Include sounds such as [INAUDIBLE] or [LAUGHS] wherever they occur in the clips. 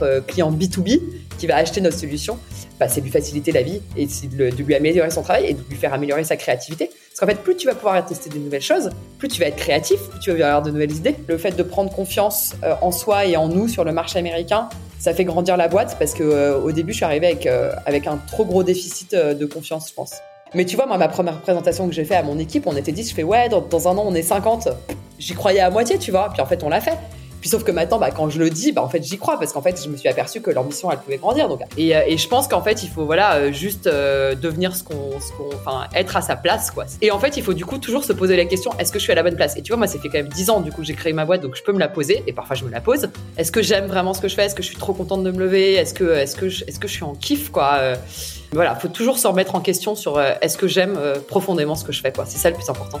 notre client B2B qui va acheter notre solution, bah, c'est lui faciliter la vie et de, lui améliorer son travail et de lui faire améliorer sa créativité. Parce qu'en fait, plus tu vas pouvoir tester de nouvelles choses, plus tu vas être créatif, plus tu vas avoir de nouvelles idées. Le fait de prendre confiance euh, en soi et en nous sur le marché américain, ça fait grandir la boîte parce que euh, au début, je suis arrivée avec, euh, avec un trop gros déficit de confiance, je pense. Mais tu vois, moi, ma première présentation que j'ai fait à mon équipe, on était 10, je fais ouais, dans, dans un an, on est 50. J'y croyais à moitié, tu vois. Puis en fait, on l'a fait. Puis sauf que maintenant, bah, quand je le dis, bah, en fait, j'y crois parce qu'en fait, je me suis aperçu que l'ambition, elle pouvait grandir. Donc, et, euh, et je pense qu'en fait, il faut voilà euh, juste euh, devenir ce qu'on, enfin, être à sa place, quoi. Et en fait, il faut du coup toujours se poser la question est-ce que je suis à la bonne place? Et tu vois, moi, ça fait quand même 10 ans du coup que j'ai créé ma boîte, donc je peux me la poser. Et parfois, je me la pose. Est-ce que j'aime vraiment ce que je fais? Est-ce que je suis trop contente de me lever? Est-ce que, est-ce que, je, est-ce que je suis en kiff, quoi? Voilà, faut toujours se remettre en question sur est-ce que j'aime profondément ce que je fais, quoi. C'est ça le plus important.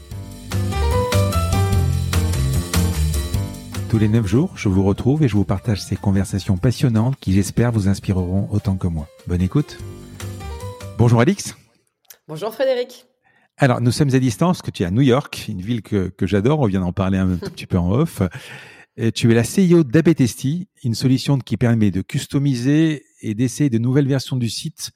Tous les 9 jours, je vous retrouve et je vous partage ces conversations passionnantes qui j'espère vous inspireront autant que moi. Bonne écoute. Bonjour Alix. Bonjour Frédéric. Alors, nous sommes à distance, que tu es à New York, une ville que, que j'adore, on vient d'en parler un [LAUGHS] petit peu en off. Et tu es la CEO d'Abetesti, une solution qui permet de customiser et d'essayer de nouvelles versions du site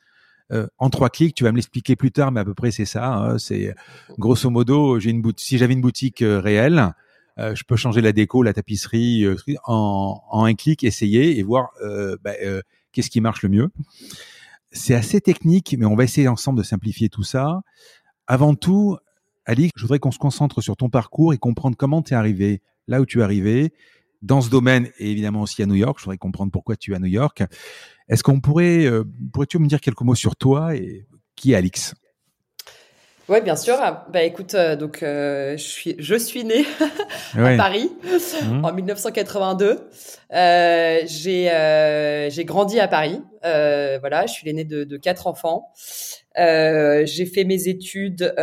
euh, en trois clics. Tu vas me l'expliquer plus tard, mais à peu près c'est ça. Hein. c'est grosso modo, j'ai une boutique, si j'avais une boutique euh, réelle, je peux changer la déco, la tapisserie euh, en, en, un clic, essayer et voir euh, bah, qu'est-ce qui marche le mieux. C'est assez technique, mais on va essayer ensemble de simplifier tout ça. Avant tout, Alix, je voudrais qu'on se concentre sur ton parcours et comprendre comment tu es arrivé là où tu es arrivé, dans ce domaine et évidemment aussi à New York. Je voudrais comprendre pourquoi tu es à New York. Est-ce qu'on pourrait, pourrais-tu me dire quelques mots sur toi et qui est Alix? Oui, bien sûr. Ah, bah écoute, euh, donc euh, je suis je suis née [LAUGHS] à Paris mmh. en 1982. Euh, j'ai euh, j'ai grandi à Paris. voilà, je suis l'aînée de, de quatre enfants. j'ai fait mes études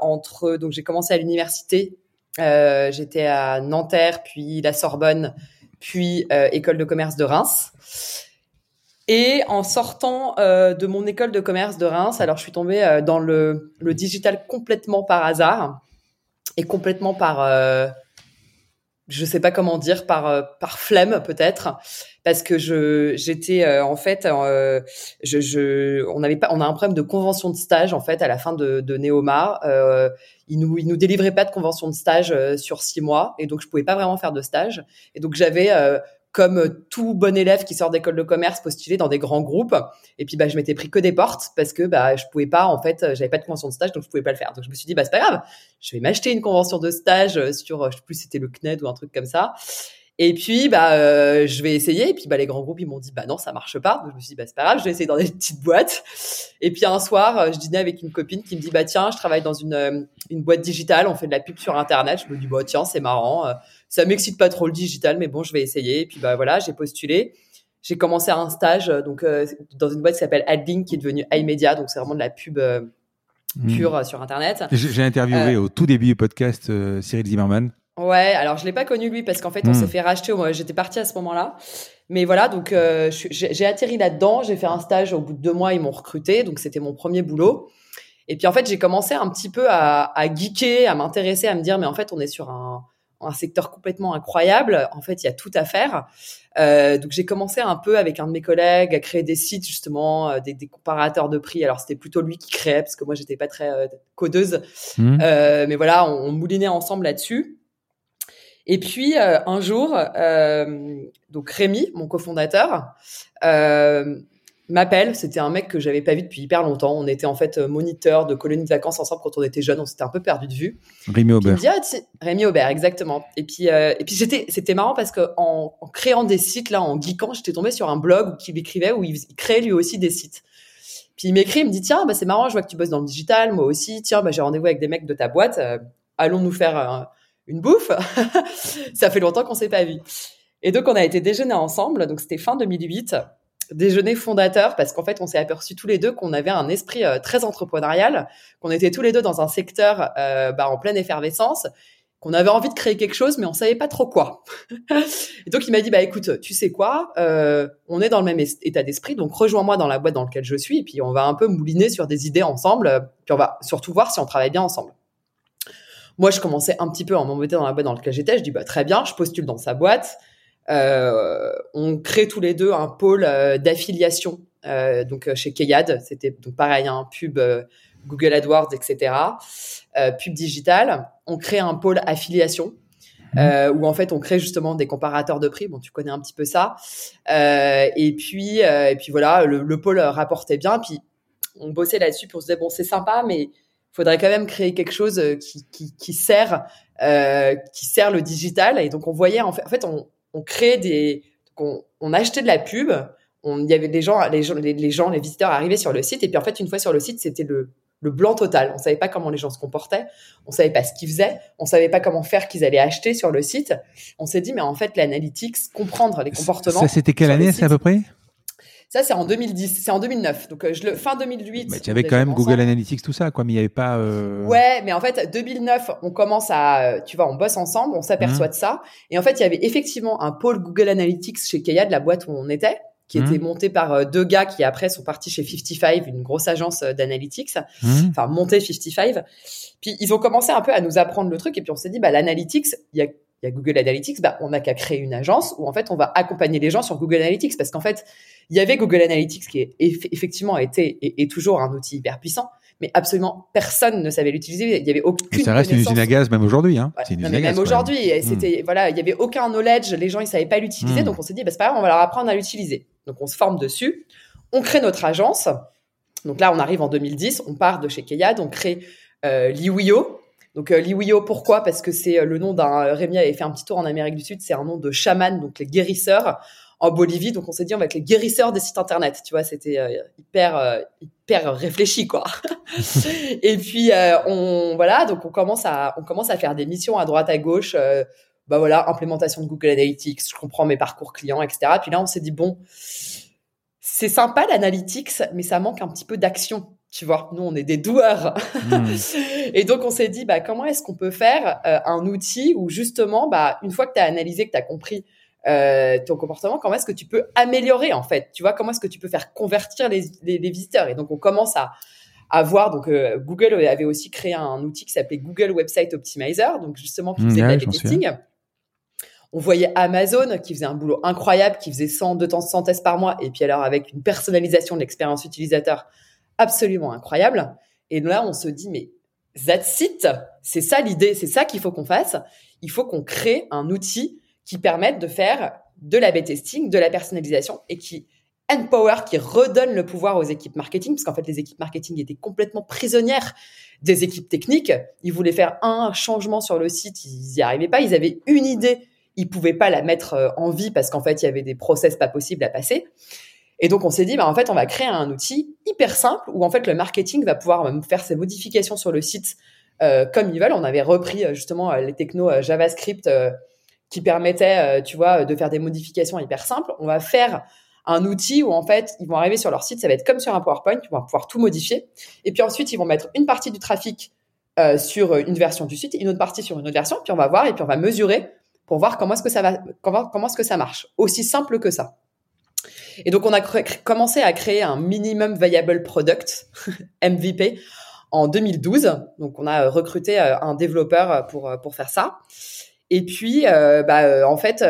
entre donc j'ai commencé à l'université. J'étais à Nanterre, puis la Sorbonne, puis école de commerce de Reims. Et en sortant euh, de mon école de commerce de Reims, alors je suis tombée euh, dans le, digital complètement par hasard et complètement par, euh, je sais pas comment dire, par euh, par flemme peut-être, parce que je j'étais en fait, on avait pas, on a un problème de convention de stage en fait à la fin de, de Neoma. ils nous ils nous délivraient pas de convention de stage sur six mois et donc je pouvais pas vraiment faire de stage et donc j'avais comme tout bon élève qui sort d'école de commerce, postuler dans des grands groupes. Et puis, bah, je m'étais pris que des portes parce que, bah, je pouvais pas, en fait, j'avais pas de convention de stage, donc je pouvais pas le faire. Donc, je me suis dit, bah, c'est pas grave. Je vais m'acheter une convention de stage sur, je sais plus, c'était le CNED ou un truc comme ça. Et puis, bah, euh, je vais essayer. Et puis, bah, les grands groupes, ils m'ont dit, bah, non, ça marche pas. Donc, je me suis dit, bah, c'est pas grave, je vais essayer dans des petites boîtes. Et puis, un soir, je dînais avec une copine qui me dit, bah, tiens, je travaille dans une, euh, une boîte digitale, on fait de la pub sur Internet. Je me dis, bah, tiens, c'est marrant ça m'excite pas trop le digital, mais bon, je vais essayer. Et puis bah voilà, j'ai postulé. J'ai commencé un stage donc euh, dans une boîte qui s'appelle Adlink, qui est devenue iMedia, donc c'est vraiment de la pub euh, hmm. pure euh, sur Internet. J'ai interviewé au tout début du podcast Cyril Zimmerman. Ouais, alors je l'ai pas connu lui parce qu'en fait on hmm. s'est fait racheter. Moi, j'étais partie à ce moment-là. Mais voilà, donc j'ai atterri là-dedans. J'ai fait un stage au bout de deux mois, ils m'ont recruté, donc c'était mon premier boulot. Et puis en fait, j'ai commencé un petit peu à, à geeker, à m'intéresser, à me dire mais en fait on est sur un un secteur complètement incroyable. En fait, il y a tout à faire. Euh, donc j'ai commencé un peu avec un de mes collègues à créer des sites justement, euh, des, des, comparateurs de prix. Alors c'était plutôt lui qui créait parce que moi j'étais pas très euh, codeuse, mmh. mais voilà, on, on, moulinait ensemble là-dessus. Et puis un jour, donc Rémi, mon cofondateur, m'appelle. C'était un mec que j'avais pas vu depuis hyper longtemps. On était en fait euh, moniteur de colonies de vacances ensemble quand on était jeunes. On s'était un peu perdu de vue. Rémi Aubert. Ah, Rémi Aubert, exactement. Et puis, euh, et puis j'étais, c'était marrant parce que en, créant des sites là, en geekant, j'étais tombée sur un blog qui écrivait où il, créait lui aussi des sites. Puis il m'écrit, il me dit tiens, bah c'est marrant, je vois que tu bosses dans le digital, moi aussi. Tiens, bah j'ai rendez-vous avec des mecs de ta boîte. Euh, allons nous faire une bouffe. [LAUGHS] Ça fait longtemps qu'on s'est pas vu. Et donc on a été déjeuner ensemble. Donc c'était fin 2008 déjeuner fondateur parce qu'en fait, on s'est aperçu tous les deux qu'on avait un esprit euh, très entrepreneurial, qu'on était tous les deux dans un secteur euh, bah, en pleine effervescence, qu'on avait envie de créer quelque chose, mais on savait pas trop quoi. [LAUGHS] et donc, il m'a dit, bah écoute, tu sais quoi, euh, on est dans le même état d'esprit, donc rejoins-moi dans la boîte dans laquelle je suis, et puis on va un peu mouliner sur des idées ensemble, puis on va surtout voir si on travaille bien ensemble. Moi, je commençais un petit peu à m'embêter dans la boîte dans laquelle j'étais. Je dis, bah très bien, je postule dans sa boîte. Euh, on crée tous les deux un pôle euh, d'affiliation. Euh, donc chez Keyad, c'était donc pareil, un hein, pub Google AdWords, etc. pub digital. On crée un pôle affiliation. Mmh. où en fait on crée justement des comparateurs de prix. Bon, tu connais un petit peu ça. et puis et puis voilà, le, pôle rapportait bien. Puis on bossait là-dessus pour se dire bon c'est sympa, mais faudrait quand même créer quelque chose qui qui, qui sert qui sert le digital. Et donc on voyait en fait en fait on on crée des, on, on, achetait de la pub. il y avait des gens, les gens, les, gens, les visiteurs arrivaient sur le site et puis en fait une fois sur le site c'était le, le blanc total. On savait pas comment les gens se comportaient, on savait pas ce qu'ils faisaient, on savait pas comment faire qu'ils allaient acheter sur le site. On s'est dit mais en fait l'analytics, comprendre les comportements. Ça c'était quelle année c'est à peu près? Ça, c'est en 2010, c'est en 2009. Donc, euh, je le, fin 2008. Mais tu avais quand même Google Analytics, tout ça, quoi, mais il n'y avait pas. Euh... Ouais, mais en fait, 2009, on commence à, tu vois, on bosse ensemble, on s'aperçoit mmh. de ça. Et en fait, il y avait effectivement un pôle Google Analytics chez Kaya, de la boîte où on était, qui mmh. était monté par euh, deux gars qui après sont partis chez 55, une grosse agence euh, d'analytics. Mmh. Enfin, monté 55. Puis, ils ont commencé un peu à nous apprendre le truc. Et puis, on s'est dit, bah, l'analytics, il y a il y a Google Analytics, bah, on n'a qu'à créer une agence où en fait on va accompagner les gens sur Google Analytics parce qu'en fait il y avait Google Analytics qui est effectivement été et, toujours un outil hyper puissant, mais absolument personne ne savait l'utiliser. Il y avait aucune. ça reste une usine à gaz même aujourd'hui, hein. même aujourd'hui, hmm. c'était voilà, il y avait aucun knowledge, les gens ils savaient pas l'utiliser, hmm. donc on s'est dit bah c'est pas grave, on va leur apprendre à l'utiliser. Donc on se forme dessus, on crée notre agence. Donc là on arrive en 2010, on part de chez Keyad, on crée euh, Liwio, donc euh, Liwio, pourquoi? Parce que c'est euh, le nom d'un euh, Rémi avait fait un petit tour en Amérique du Sud, c'est un nom de chaman, donc les guérisseurs en Bolivie. Donc on s'est dit on va être les guérisseurs des sites internet. Tu vois, c'était hyper hyper réfléchi quoi. [LAUGHS] et puis on voilà, donc on commence à on commence à faire des missions à droite à gauche. bah voilà, implémentation de Google Analytics, je comprends mes parcours clients, etc. Puis là on s'est dit bon, c'est sympa l'analytics, mais ça manque un petit peu d'action tu vois, nous on est des doueurs. Hmm. [LAUGHS] et donc on s'est dit bah comment est-ce qu'on peut faire euh, un outil où justement bah une fois que tu as analysé que tu as compris euh, ton comportement, comment est-ce que tu peux améliorer en fait? Tu vois, comment est-ce que tu peux faire convertir les, les, visiteurs? Et donc on commence à, à voir donc euh, Google avait aussi créé un outil qui s'appelait Google Website Optimizer, donc justement qui hmm, faisait de testing. On voyait Amazon qui faisait un boulot incroyable, qui faisait 100, 200 tests par mois, et puis alors avec une personnalisation de l'expérience utilisateur absolument incroyable. Et là, on se dit, mais that's. C'est ça l'idée. C'est ça qu'il faut qu'on fasse. Il faut qu'on crée un outil qui permette de faire de la B-testing, de la personnalisation et qui empower, qui redonne le pouvoir aux équipes marketing, parce qu'en fait, les équipes marketing étaient complètement prisonnières des équipes techniques. Ils voulaient faire un changement sur le site, ils n'y arrivaient pas. Ils avaient une idée, ils pouvaient pas la mettre euh, en vie parce qu'en fait, il y avait des process pas possibles à passer. Et donc, on s'est dit, bah, en fait, on va créer un outil hyper simple où, en fait, le marketing va pouvoir faire ses modifications sur le site euh, comme ils veulent. On avait repris euh, justement euh, les technos JavaScript qui permettaient, tu vois, de faire des modifications hyper simples. On va faire un outil où, en fait, ils vont arriver sur leur site, ça va être comme sur un PowerPoint, ils vont pouvoir tout modifier. Et puis ensuite, ils vont mettre une partie du trafic sur une version du site, une autre partie sur une autre version, puis on va voir et puis on va mesurer pour voir comment est-ce que ça va, comment, comment est-ce que ça marche. Aussi simple que ça. Et donc, on a commencé à créer un minimum viable product, [LAUGHS] MVP, en 2012. Donc, on a recruté euh, un développeur euh, pour, euh, pour faire ça. Et puis, bah, en fait,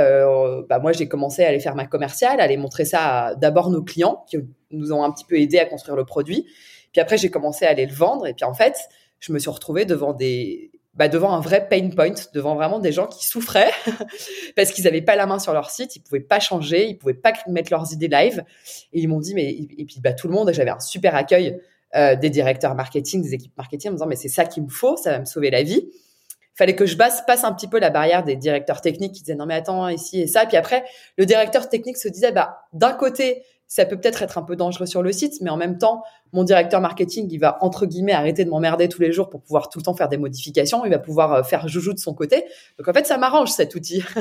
bah, moi, j'ai commencé à aller faire ma commerciale, à aller montrer ça d'abord nos clients qui nous ont un petit peu aidé à construire le produit. Puis après, j'ai commencé à aller le vendre. Et puis, en fait, je me suis retrouvée devant des, bah, devant un vrai pain point, devant vraiment des gens qui souffraient [LAUGHS] parce qu'ils n'avaient pas la main sur leur site, ils pouvaient pas changer, ils pouvaient pas mettre leurs idées live. Et ils m'ont dit, mais et puis bah, tout le monde, j'avais un super accueil euh, des directeurs marketing, des équipes marketing, en me disant, mais c'est ça qu'il me faut, ça va me sauver la vie. Fallait que je passe, passe un petit peu la barrière des directeurs techniques qui disaient, non mais attends, ici et ça. Puis après, le directeur technique se disait, bah d'un côté, ça peut peut-être être un peu dangereux sur le site, mais en même temps, mon directeur marketing, il va entre guillemets arrêter de m'emmerder tous les jours pour pouvoir tout le temps faire des modifications. Il va pouvoir euh, faire joujou de son côté. Donc en fait, ça m'arrange cet outil. [LAUGHS]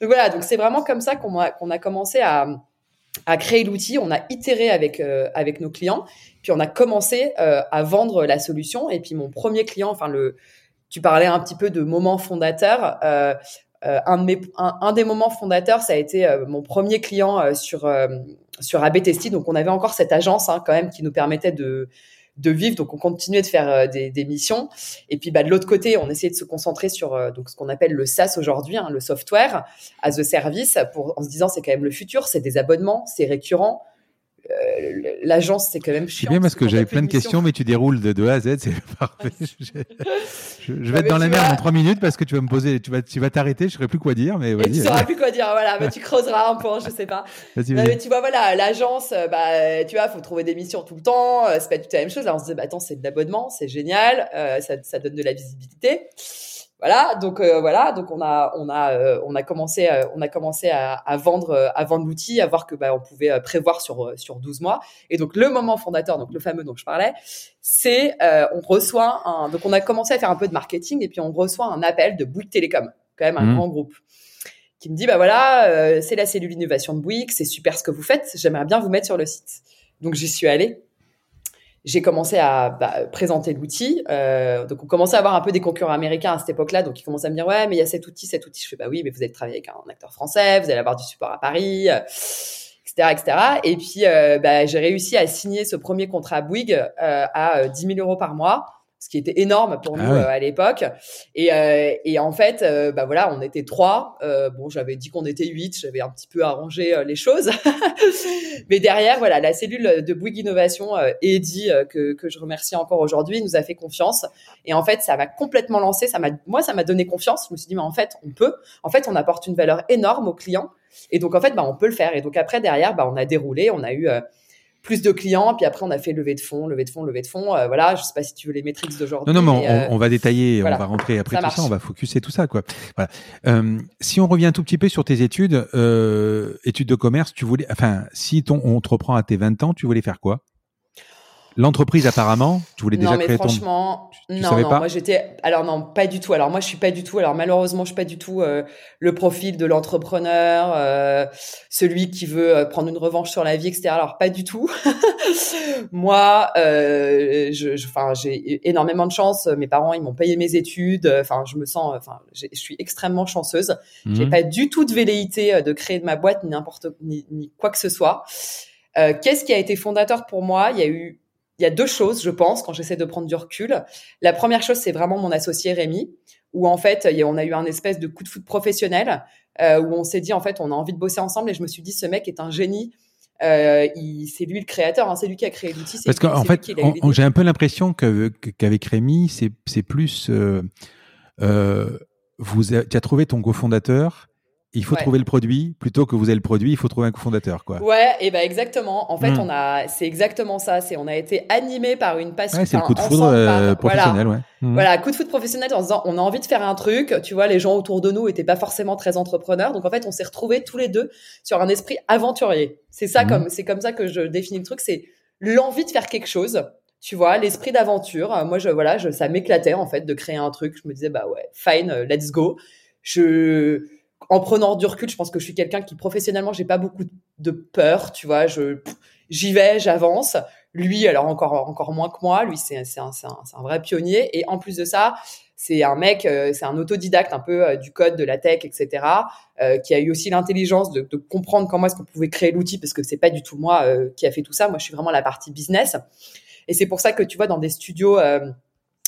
donc voilà, donc c'est vraiment comme ça qu'on a, commencé à, créer l'outil. On a itéré avec euh, nos clients, puis on a commencé euh, à vendre la solution. Et puis mon premier client, enfin le, tu parlais un petit peu de moment fondateur. Un, de mes, un, des moments fondateurs, ça a été euh, mon premier client euh, sur sur AB Donc on avait encore cette agence hein, quand même qui nous permettait de de vivre. Donc on continuait de faire des, des, missions. Et puis bah, de l'autre côté, on essayait de se concentrer sur donc ce qu'on appelle le SaaS aujourd'hui, hein, le software as a service, pour, en se disant c'est quand même le futur, c'est des abonnements, c'est récurrent. Euh, l'agence, c'est quand même chiant. C'est bien parce que j'avais plein de questions, mais tu déroules de, A à Z, c'est [LAUGHS] parfait. je, [LAUGHS] vais être dans la merde en trois minutes parce que tu vas me poser, tu vas, tu vas t'arrêter, je ne saurais plus quoi dire, mais Tu sauras plus quoi dire, voilà, mais tu [LAUGHS] creuseras un peu, je sais pas. mais tu vois, voilà, l'agence, euh, bah, tu vois, faut trouver des missions tout le temps, euh, c'est pas du tout la même chose. Là, on se dit, bah, attends, c'est de l'abonnement, c'est génial, ça, ça donne de la visibilité voilà donc euh, voilà donc on a on a euh, on a commencé euh, on a commencé à, à vendre à vendre l'outil à voir que bah, on pouvait prévoir sur sur 12 mois. Et donc le moment fondateur donc le fameux dont je parlais c'est on reçoit un donc on a commencé à faire un peu de marketing et puis on reçoit un appel de Bouygues Télécom quand même un mmh. grand groupe qui me dit bah voilà c'est la cellule innovation de Bouygues c'est super ce que vous faites j'aimerais bien vous mettre sur le site. Donc j'y suis allée j'ai commencé à bah, présenter l'outil. Euh, donc, on commençait à avoir un peu des concurrents américains à cette époque-là. Donc, ils commençaient à me dire, ouais, mais il y a cet outil, cet outil. Je fais, bah oui, mais vous allez travailler avec un acteur français, vous allez avoir du support à Paris, etc., euh, etc. Et puis, euh, bah, j'ai réussi à signer ce premier contrat à Bouygues euh, à 10 000 euros par mois ce qui était énorme pour nous ah euh, à l'époque. Et, euh, et, en fait, euh, bah voilà, on était trois. bon, j'avais dit qu'on était huit. J'avais un petit peu arrangé les choses. [LAUGHS] Mais derrière, voilà, la cellule de Bouygues Innovation, Eddy, que, que je remercie encore aujourd'hui, nous a fait confiance. Et en fait, ça m'a complètement lancé. Ça m'a, moi, ça m'a donné confiance. Je me suis dit, mais en fait, on peut. En fait, on apporte une valeur énorme aux clients. Et donc, en fait, bah, on peut le faire. Et donc après, derrière, bah, on a déroulé. On a eu plus de clients. Puis après, on a fait levée de fonds, levée de fonds, levée de fonds. Euh, voilà, je sais pas si tu veux les métriques d'aujourd'hui. Non, non, mais, on, euh, va détailler, on va rentrer après tout ça, on va focuser tout ça, quoi. Voilà. Euh, si on revient un tout petit peu sur tes études, euh, études de commerce, tu voulais, enfin, si ton, on te reprend à tes 20 ans, tu voulais faire quoi? L'entreprise, apparemment, tu voulais déjà non, mais créer franchement, non, non, moi j'étais, alors non, pas du tout. Alors moi, je suis pas du tout. Alors malheureusement, je suis pas du tout euh, le profil de l'entrepreneur, euh, celui qui veut euh, prendre une revanche sur la vie, etc. Alors pas du tout. [LAUGHS] moi, euh, je, enfin, j'ai énormément de chance. Mes parents, ils m'ont payé mes études. Enfin, je me sens, enfin, je suis extrêmement chanceuse. J'ai mhm. pas du tout de velléité de créer de ma boîte ni n'importe ni, ni quoi que ce soit. Qu'est-ce qui a été fondateur pour moi? Il y a eu il y a deux choses, je pense, quand j'essaie de prendre du recul. La première chose, c'est vraiment mon associé Rémi, où en fait, on a eu un espèce de coup de foot professionnel, euh, où on s'est dit, en fait, on a envie de bosser ensemble, et je me suis dit, ce mec est un génie. Euh, c'est lui le créateur, hein, c'est lui qui a créé l'outil. Parce qu'en fait, j'ai un peu l'impression qu'avec Rémi, c'est plus, euh, euh, vous, tu as trouvé ton cofondateur il faut trouver le produit plutôt que vous avez le produit, il faut trouver un cofondateur quoi. Ouais, et ben exactement. En fait, hmm. on a c'est exactement ça, c'est on a été animé par une passion ouais, c'est le coup de foudre euh, professionnel, voilà. ouais. Hmm. Voilà, coup de foudre professionnel en disant on a envie de faire un truc, tu vois, les gens autour de nous étaient pas forcément très entrepreneurs, donc en fait, on s'est retrouvés tous les deux sur un esprit aventurier. C'est ça hmm. comme c'est comme ça que je définis le truc, c'est l'envie de faire quelque chose. Tu vois, l'esprit d'aventure. Moi, je voilà, je, ça m'éclatait en fait de créer un truc. Je me disais bah ouais, fine, euh, let's go. Je en prenant du recul, je pense que je suis quelqu'un qui professionnellement, j'ai pas beaucoup de peur, tu vois, je j'y vais, j'avance. Lui, alors encore encore moins que moi, lui c'est c'est un, un, un, vrai pionnier et en plus de ça, c'est un mec, euh, c'est un autodidacte un peu euh, du code, de la tech, etc., euh, qui a eu aussi l'intelligence de, de, comprendre comment est-ce qu'on pouvait créer l'outil parce que c'est pas du tout moi qui a fait tout ça. Moi, je suis vraiment la partie business et c'est pour ça que tu vois dans des studios les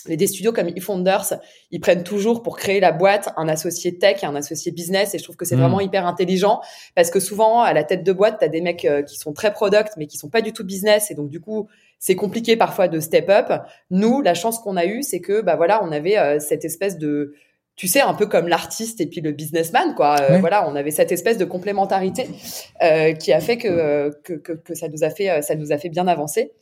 des studios comme eFounders, ils prennent toujours pour créer la boîte un associé tech et un associé business et je trouve que c'est mm. vraiment hyper intelligent parce que souvent à la tête de boîte, tu as des mecs euh, qui sont très product mais qui sont pas du tout business et donc du coup, c'est compliqué parfois de step up. Nous, la chance qu'on a eue, c'est que bah voilà, on avait euh, cette espèce de tu sais, un peu comme l'artiste et puis le businessman, quoi. Euh, voilà, on avait cette espèce de complémentarité euh, qui a fait que, que, que, que, ça nous a fait ça nous a fait bien avancer.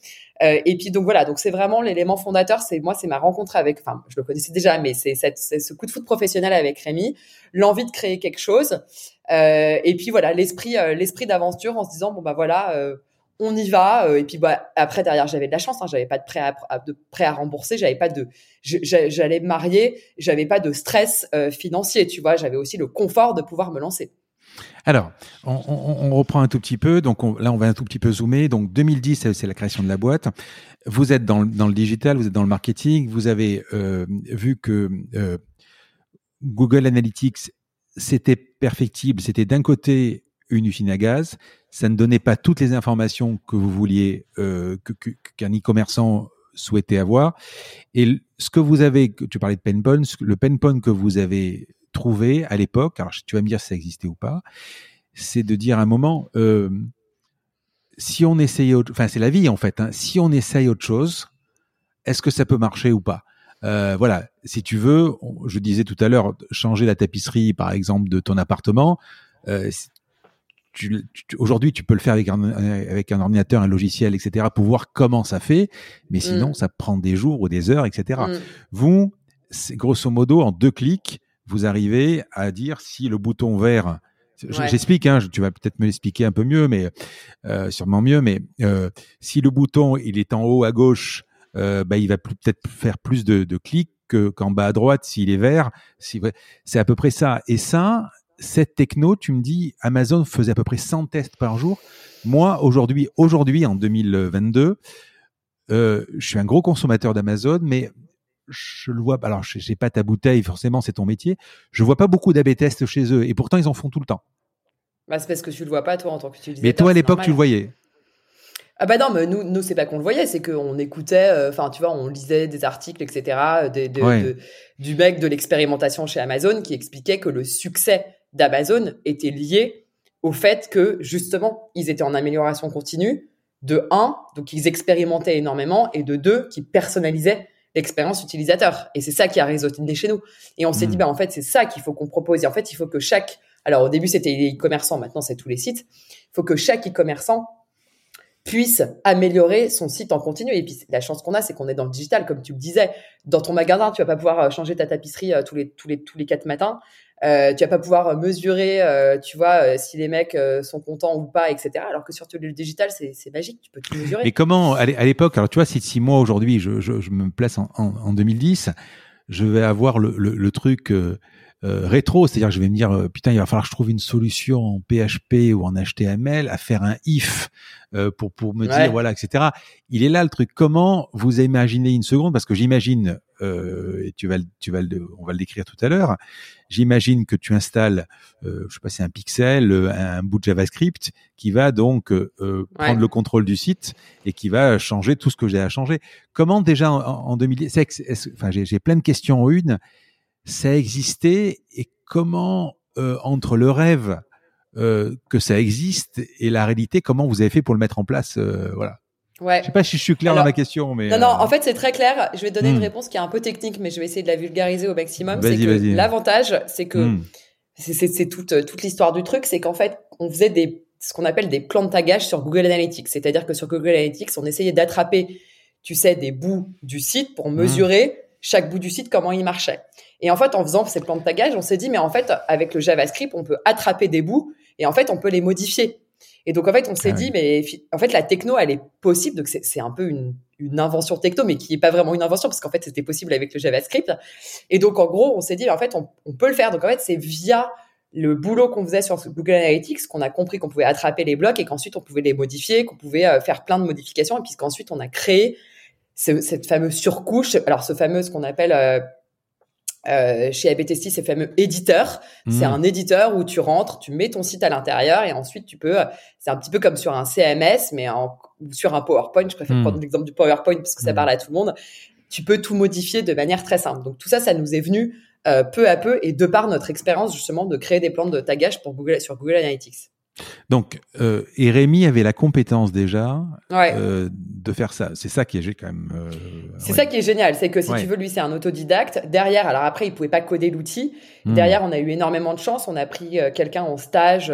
Euh, et puis donc voilà, donc c'est vraiment l'élément fondateur. C'est moi, c'est ma rencontre avec, enfin, je le connaissais déjà, mais c'est ce coup de foot professionnel avec Rémi, l'envie de créer quelque chose, euh, et puis voilà, l'esprit euh, l'esprit d'aventure en se disant bon bah voilà. Euh, on y va et puis bah après derrière j'avais de la chance hein, j'avais pas de prêt à, de prêt à rembourser j'avais pas de j'allais me marier j'avais pas de stress financier tu vois j'avais aussi le confort de pouvoir me lancer alors, on, reprend un tout petit peu. Donc là, on va un tout petit peu zoomer. Donc 2010, c'est la création de la boîte. Vous êtes dans, le digital, vous êtes dans le marketing. Vous avez euh, vu que euh, Google Analytics, c'était perfectible. C'était d'un côté une usine à gaz. Ça ne donnait pas toutes les informations que vous vouliez euh, qu'un e-commerçant souhaitait avoir. Et ce que vous avez, tu parlais de pain point, le pain point que vous avez trouvé à l'époque, alors tu vas me dire si ça existait ou pas, c'est de dire à un moment, euh, si on essaye autre, enfin c'est la vie en fait, hein, si on essaye autre chose, est-ce que ça peut marcher ou pas? Euh, Voilà, si tu veux, je disais tout à l'heure, changer la tapisserie par exemple de ton appartement. Aujourd'hui, tu peux le faire avec un, avec un ordinateur, un logiciel, etc., pour voir comment ça fait. Mais sinon, mm. ça prend des jours ou des heures, etc. Mm. Vous, grosso modo, en deux clics, vous arrivez à dire si le bouton vert, j'explique, hein, tu vas peut-être me l'expliquer un peu mieux, mais euh, sûrement mieux, mais euh, si le bouton il est en haut à gauche, euh, bah, il va peut-être faire plus de, de clics qu'en bas à droite s'il est vert. c'est à peu près ça. Et ça, cette techno, tu me dis, Amazon faisait à peu près 100 tests par jour. Moi, aujourd'hui, aujourd'hui en 2022, je suis un gros consommateur d'Amazon, mais je le vois. Alors, j'ai pas ta bouteille, forcément, c'est ton métier. Je vois pas beaucoup d'AB tests chez eux, et pourtant ils en font tout le temps. Bah, c'est parce que tu le vois pas toi en tant qu'utilisateur. Mais toi à l'époque, tu le voyais. Ah bah non, mais nous, nous c'est pas qu'on le voyait, c'est qu'on écoutait, euh, enfin tu vois, on lisait des articles, etc. Euh, du mec de l'expérimentation chez Amazon qui expliquait que le succès d'Amazon était lié au fait que justement ils étaient en amélioration continue. De un, donc ils expérimentaient énormément, et de deux, qu'ils personnalisaient l'expérience utilisateur. Et c'est ça qui a résonné chez nous. Et on s'est dit, hmm. bah, en fait, c'est ça qu'il faut qu'on propose. Et en fait, il faut que chaque, alors au début, c'était les e-commerçants, maintenant, c'est tous les sites. Il faut que chaque e-commerçant puisse améliorer son site en continu. Et puis, la chance qu'on a, c'est qu'on est dans le digital, comme tu le disais. Dans ton magasin, tu vas pas pouvoir euh, changer ta tapisserie euh, tous les, tous les, tous les quatre matins. Euh, tu vas pas pouvoir mesurer, euh, tu vois, euh, si les mecs sont contents ou pas, etc. Alors que sur le digital, c'est magique, tu peux tout mesurer. Mais comment, à l'époque, alors tu vois, si, moi aujourd'hui, je, je, me place en, en, en, 2010, je vais avoir le, le truc rétro, c'est-à-dire que je vais me dire, putain, il va falloir que je trouve une solution en PHP ou en HTML à faire un if pour pour me dire voilà, etc. Il est là le truc. Comment vous imaginez une seconde? Parce que j'imagine, et tu vas, tu vas, on va le décrire tout à l'heure J'imagine que tu installes, euh, je sais pas, c'est un pixel, euh, un, bout de JavaScript qui va donc euh, euh prendre le contrôle du site et qui va changer tout ce que j'ai à changer. Comment déjà en, en 2010, enfin j'ai plein de questions en une. Ça existait et comment euh, entre le rêve que ça existe et la réalité, comment vous avez fait pour le mettre en place, voilà. Ouais. Je sais pas si je suis clair dans ma question, mais non, non. En fait, c'est très clair. Je vais te donner une hmm. réponse qui est un peu technique, mais je vais essayer de la vulgariser au maximum. C'est que l'avantage, c'est que hmm. c'est toute toute l'histoire du truc, c'est qu'en fait, on faisait des ce qu'on appelle des plans de tagage sur Google Analytics. C'est-à-dire que sur Google Analytics, on essayait d'attraper, tu sais, des bouts du site pour mesurer chaque bout du site comment il marchait. Et en fait, en faisant ces plans de tagage, on s'est dit, mais en fait, avec le JavaScript, on peut attraper des bouts et en fait, on peut les modifier. Et donc en fait, on s'est ah dit, mais en fait, la techno, elle est possible. Donc c'est un peu une, une, invention techno, mais qui n'est pas vraiment une invention parce qu'en fait, c'était possible avec le JavaScript. Et donc en gros, on s'est dit, en fait, on, on, peut le faire. Donc en fait, c'est via le boulot qu'on faisait sur Google Analytics qu'on a compris qu'on pouvait attraper les blocs et qu'ensuite on pouvait les modifier, qu'on pouvait euh, faire plein de modifications et puisqu'ensuite on a créé cette fameuse surcouche. Alors ce fameux ce qu'on appelle euh, euh, chez ABTST, c'est fameux éditeur. C'est hmm. un éditeur où tu rentres, tu mets ton site à l'intérieur et ensuite tu peux. C'est un petit peu comme sur un CMS, mais en, sur un PowerPoint. Je préfère hmm. prendre l'exemple du PowerPoint parce que ça hmm. parle à tout le monde. tu peux tout modifier de manière très simple. Donc tout ça, ça nous est venu euh, peu à peu et de par notre expérience justement de créer des plans de tagage pour Google sur Google Analytics. Donc, euh, et Rémi avait la compétence déjà euh, de faire ça. C'est ça qui est quand même. Euh, c'est ça qui est génial, c'est que si tu veux, lui, c'est un autodidacte. Derrière, alors après, il pouvait pas coder l'outil. Hmm. Derrière, on a eu énormément de chance. On a pris euh, quelqu'un en stage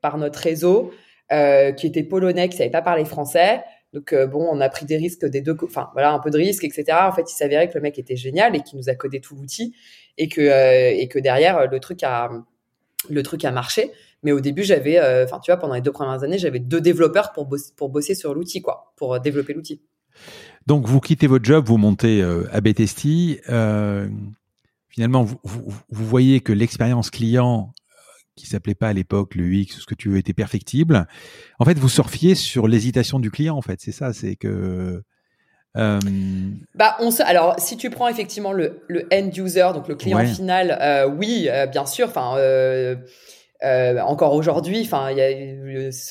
par notre réseau qui était polonais, qui savait pas parler français. Donc bon, on a pris des risques des deux, enfin voilà, un peu de risques, etc. En fait, il s'avérait que le mec était génial et qu'il nous a codé tout l'outil et que et que derrière le truc a le truc a marché. Mais au début, j'avais, euh, enfin, tu vois, pendant les deux premières années, j'avais deux développeurs pour bosser, pour bosser sur l'outil, quoi, pour euh, développer l'outil. Donc, vous quittez votre job, vous montez euh, à BTST. finalement, vous, voyez que l'expérience client, qui s'appelait pas à l'époque le UX, ce que tu veux, était perfectible. En fait, vous surfiez sur l'hésitation du client, en fait. C'est ça, c'est que. Bah, on se... Alors, si tu prends effectivement le, le end user, donc le client final, oui, bien sûr. Enfin, euh, encore aujourd'hui, enfin,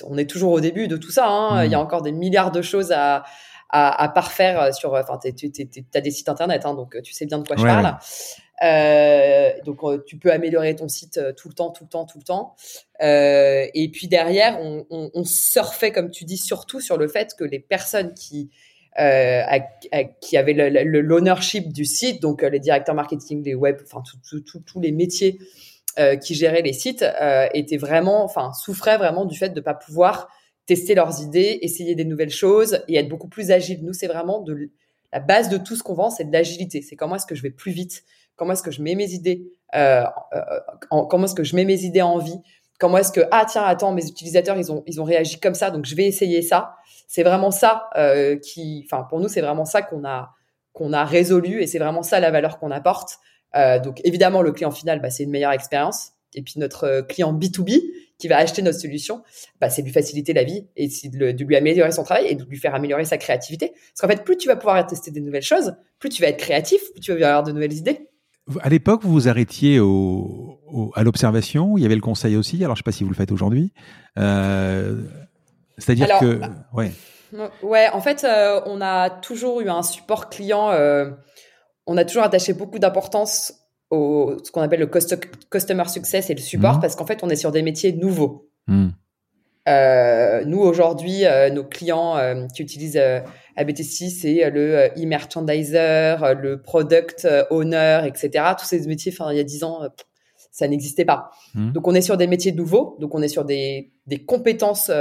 on est toujours au début de tout ça. Hein. Il y a mm. encore des milliards de choses à, à, à parfaire sur. Enfin, tu as des sites internet, hein, donc tu sais bien de quoi je parle. Euh, donc euh, tu peux améliorer ton site euh, tout le temps, tout le temps, tout le temps. Euh, et puis derrière, on, on, on, surfait, comme tu dis, surtout sur le fait que les personnes qui euh, qui avaient l'ownership du site, donc les directeurs marketing, les web, enfin tous les métiers euh, qui géraient les sites euh, étaient vraiment, enfin, souffraient vraiment du fait de ne pas pouvoir tester leurs idées, essayer des nouvelles choses et être beaucoup plus agile. Nous, c'est vraiment de la base de tout ce qu'on vend, c'est de l'agilité. C'est comment est-ce que je vais plus vite, comment est-ce que je mets mes idées, euh, euh en, comment est-ce que je mets mes idées en vie, comment est-ce que ah tiens attends mes utilisateurs ils ont ils ont réagi comme ça donc je vais essayer ça. C'est vraiment ça euh, qui, enfin pour nous c'est vraiment ça qu'on a qu'on a résolu et c'est vraiment ça la valeur qu'on apporte. Euh, donc évidemment, le client final, bah, c'est une meilleure expérience. Et puis notre euh, client B2B qui va acheter notre solution, bah, c'est de lui faciliter la vie et de, de, lui améliorer son travail et de lui faire améliorer sa créativité. Parce qu'en fait, plus tu vas pouvoir tester des nouvelles choses, plus tu vas être créatif, plus tu vas avoir de nouvelles idées. À l'époque, vous vous arrêtiez au, au, à l'observation. Il y avait le conseil aussi. Alors, je ne sais pas si vous le faites aujourd'hui. Euh, C'est-à-dire que, bah, ouais. Ouais, en fait, euh, on a toujours eu un support client. Euh, on a toujours attaché beaucoup d'importance au ce qu'on appelle le customer success et le support mmh. parce qu'en fait, on est sur des métiers nouveaux. Mmh. Euh, nous aujourd'hui, euh, nos clients euh, qui utilisent ABTC, c'est le e-merchandiser, le product owner, etc. Tous ces métiers, enfin il y a dix ans, ça n'existait pas. Mmh. Donc on est sur des métiers nouveaux, donc on est sur des, des compétences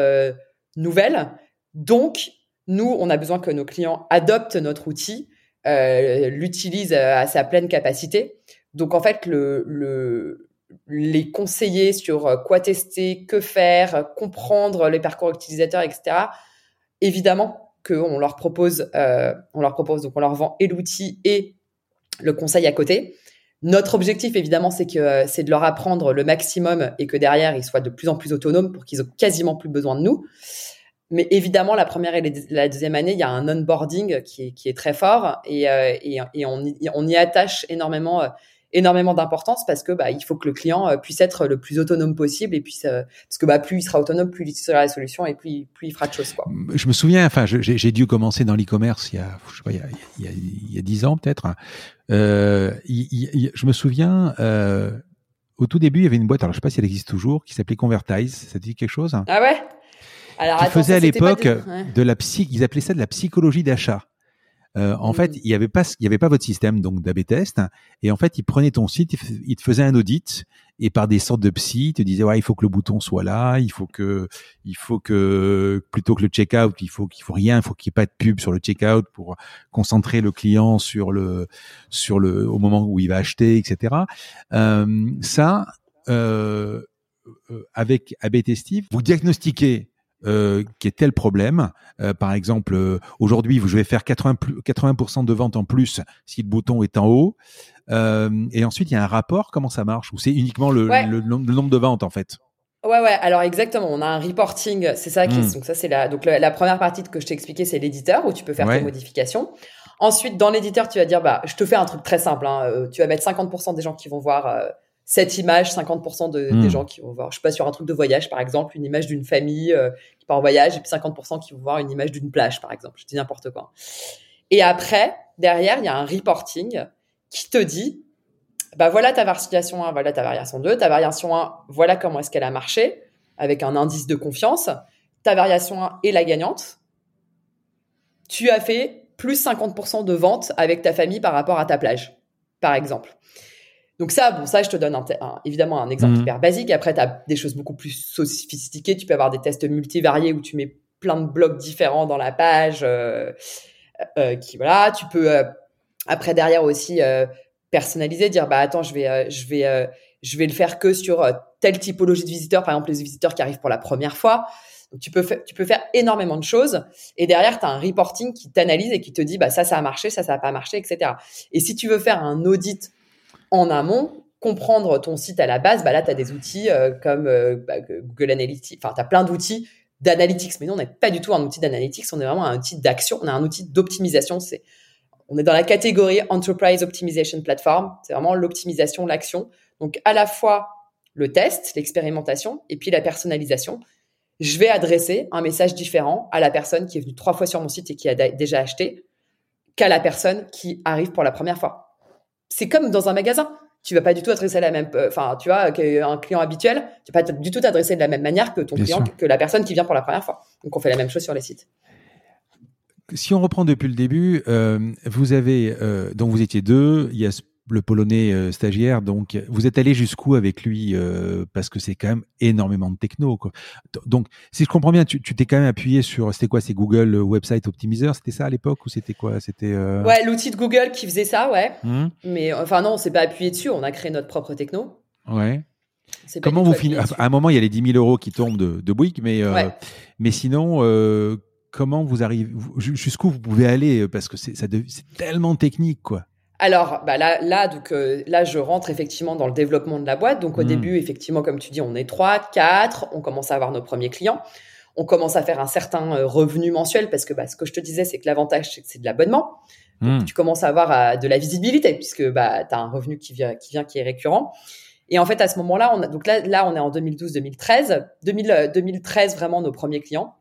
nouvelles. Donc nous, on a besoin que nos clients adoptent notre outil euh, l'utilise à sa pleine capacité. Donc en fait, le, le, les conseiller sur euh, quoi tester, que faire, comprendre les parcours utilisateurs, etc. Évidemment qu'on leur propose, euh, on leur propose, donc on leur vend et l'outil et le conseil à côté. Notre objectif, évidemment, c'est que euh, c'est de leur apprendre le maximum et que derrière ils soient de plus en plus autonomes pour qu'ils aient quasiment plus besoin de nous. Mais évidemment, la première et la deuxième année, il y a un onboarding qui est, qui est très fort et, euh, et, et on, y, on, y, attache énormément, euh, énormément d'importance parce que bah, il faut que le client euh, puisse être le plus autonome possible et puis parce que bah, plus il sera autonome, plus il utilisera la solution et plus, plus il fera de choses. Quoi. Je me souviens, enfin, j'ai dû commencer dans l'e-commerce il y a, je sais pas, il y a, il y a, il y a 10 ans peut-être. Euh, je me souviens. Au tout début, il y avait une boîte, alors je sais pas si elle existe toujours, qui s'appelait Convertise. Ça te dit quelque chose? Ah ouais? Alors, qui faisait à l'époque de la psy, ils appelaient ça de la psychologie d'achat. Euh, en fait, mm. il n'y avait pas, il y avait pas votre système donc d'AB test, et en fait, ils prenaient ton site, ils te faisaient un audit, et par des sortes de psy, ils te disaient ouais, il faut que le bouton soit là, il faut que, il faut que plutôt que le checkout, il faut qu'il faut rien, il faut qu'il n'y ait pas de pub sur le checkout pour concentrer le client sur le, sur le, au moment où il va acheter, etc. Euh, ça, euh, euh avec AB Testif, vous diagnostiquez euh, qui est tel problème. Euh, par exemple, euh, aujourd'hui, je vais faire 80, 80% de ventes en plus si le bouton est en haut. et ensuite, il y a un rapport. Comment ça marche Ou c'est uniquement le, le, nombre de ventes en fait? Ouais, ouais. Alors exactement, on a un reporting. C'est ça qui. Hmm. donc ça, c'est la. Donc la, première partie que je t'ai expliqué, c'est l'éditeur où tu peux faire tes modifications. Ensuite, dans l'éditeur, tu vas dire, bah, je te fais un truc très simple. Hein. tu vas mettre 50% des gens qui vont voir cette image, 50% de, des hmm. gens qui vont voir, je sais pas, sur un truc de voyage, par exemple, une image d'une famille euh, qui part en voyage, et puis 50% qui vont voir une image d'une plage, par exemple. Je dis n'importe quoi. Et après, derrière, il y a un reporting qui te dit, bah voilà ta variation 1, voilà ta variation 2, ta variation 1, voilà comment est-ce qu'elle a marché, avec un indice de confiance. Ta variation 1 est la gagnante. Tu as fait plus 50% de ventes avec ta famille par rapport à ta plage, par exemple. Donc ça, bon, ça, je te donne évidemment un exemple mmh. hyper basique. Après, tu as des choses beaucoup plus sophistiquées. Tu peux avoir des tests multivariés où tu mets plein de blocs différents dans la page. Euh, euh, qui voilà, tu peux euh, après derrière aussi personnaliser, dire bah attends, je vais je vais je vais le faire que sur telle typologie de visiteurs, par exemple les visiteurs qui arrivent pour la première fois. Donc, tu peux faire, tu peux faire énormément de choses et derrière tu as un reporting qui t'analyse et qui te dit bah ça ça a marché, ça ça a pas marché, etc. Et si tu veux faire un audit en amont, comprendre ton site à la base, bah là, tu as des outils euh, comme euh, bah, Google Analytics. Enfin, tu as plein d'outils d'analytics. Mais nous, on n'est pas du tout un outil d'analytics. On est vraiment un outil d'action. On a un outil d'optimisation. C'est, on est dans la catégorie Enterprise Optimization Platform. C'est vraiment l'optimisation, l'action. Donc, à la fois le test, l'expérimentation, et puis la personnalisation. Je vais adresser un message différent à la personne qui est venue trois fois sur mon site et qui a déjà acheté qu'à la personne qui arrive pour la première fois c'est comme dans un magasin. Tu vas pas du tout adresser la même, euh, enfin, tu vois, un client habituel, tu vas pas du tout t'adresser de la même manière que ton client, que la personne qui vient pour la première fois. Donc, on fait la même chose sur les sites. Si on reprend depuis le début, euh, vous avez, euh, donc vous étiez deux, il y a le polonais euh, stagiaire. Donc, vous êtes allé jusqu'où avec lui euh, Parce que c'est quand même énormément de techno. Quoi. Donc, si je comprends bien, tu t'es quand même appuyé sur, c'était quoi C'est Google Website Optimizer C'était ça à l'époque ou c'était quoi C'était euh... Ouais, l'outil de Google qui faisait ça, ouais. Mmh. Mais enfin non, on s'est pas appuyé dessus. On a créé notre propre techno. Ouais. Comment vous finissez À un moment, il y a les 10 000 euros qui tombent de, de Bouygues, mais euh, mais sinon comment vous arrivez, jusqu'où vous pouvez aller parce que c'est tellement technique, quoi. Alors bah là, là, donc euh, là, je rentre effectivement dans le développement de la boîte. Donc au hmm. début, effectivement, comme tu dis, on est trois, quatre, on commence à avoir nos premiers clients, on commence à faire un certain euh, revenu mensuel parce que bah, ce que je te disais, c'est que l'avantage, c'est que c'est de l'abonnement. Hmm. Tu commences à avoir euh, de la visibilité puisque bah, tu as un revenu qui vient, qui vient, qui est récurrent. Et en fait, à ce moment-là, on a, donc là, là, on est en 2012-2013. 2013, vraiment nos premiers clients.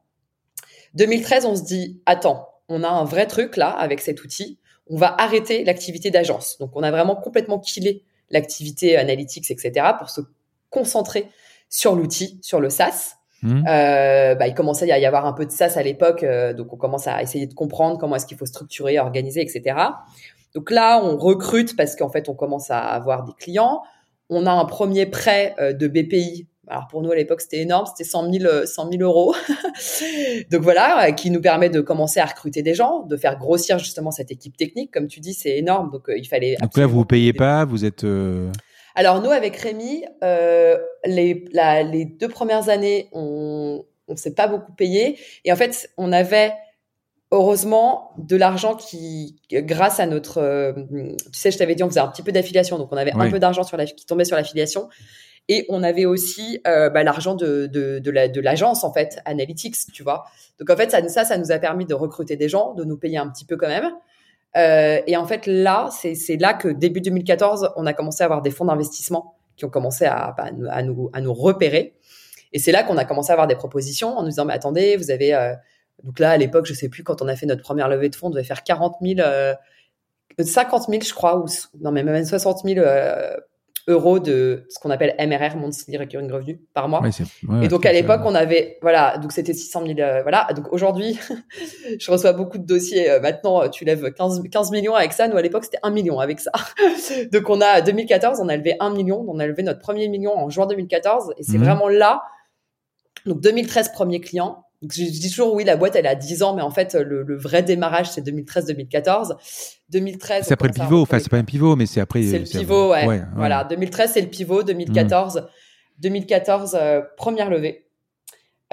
2013, on se dit, attends, on a un vrai truc là avec cet outil on va arrêter l'activité d'agence. Donc, on a vraiment complètement killé l'activité analytics, etc., pour se concentrer sur l'outil, sur le SaaS. Mmh. Euh, bah, il commençait à y avoir un peu de SaaS à l'époque, euh, donc on commence à essayer de comprendre comment est-ce qu'il faut structurer, organiser, etc. Donc là, on recrute parce qu'en fait, on commence à avoir des clients. On a un premier prêt euh, de BPI alors pour nous à l'époque c'était énorme, c'était 100 000, 100 000 euros. [LAUGHS] Donc voilà, euh, qui nous permet de commencer à recruter des gens, de faire grossir justement cette équipe technique. Comme tu dis, c'est énorme, donc euh, il fallait. Donc là vous ne payez pas, vous êtes. Euh, alors nous avec Rémi, euh, les, les deux premières années, on on s'est pas beaucoup payé et en fait on avait heureusement de l'argent qui, grâce à notre, tu sais, je t'avais dit, on faisait un petit peu d'affiliation, donc on avait un peu d'argent sur la, qui tombait sur l'affiliation. Et on avait aussi euh, bah, l'argent de, de, de l'agence, en fait, Analytics, tu vois. Donc, en fait, ça, ça, ça nous a permis de recruter des gens, de nous payer un petit peu quand même. Euh, et en fait, là, c'est là que début 2014, on a commencé à avoir des fonds d'investissement qui ont commencé à, bah, à, nous, à nous repérer. Et c'est là qu'on a commencé à avoir des propositions en nous disant, mais attendez, vous avez... Euh... Donc là, à l'époque, je sais plus, quand on a fait notre première levée de fonds, on devait faire 40 000... Euh, 50 000, je crois, ou non, mais même 60 000 euh, euros de ce qu'on appelle MRR, Monthly Recurring Revenue, par mois. et donc, à l'époque, on avait, voilà, donc c'était 600 000, euh, voilà. Donc, aujourd'hui, [LAUGHS] je reçois beaucoup de dossiers. Euh, maintenant, tu lèves 15, 15 millions avec ça. Nous, à l'époque, c'était 1 million avec ça. [LAUGHS] donc, on a, 2014, on a levé 1 million. On a levé notre premier million en juin 2014. Et c'est mhm. vraiment là. Donc, 2013, premier client je dis toujours, oui, la boîte, elle a 10 ans, mais en fait, le, vrai démarrage, c'est 2013-2014. 2013. C'est après le pivot, enfin, c'est pas un pivot, mais c'est après. C'est le pivot, ouais. Voilà, 2013, c'est le pivot. 2014, 2014 euh, première levée,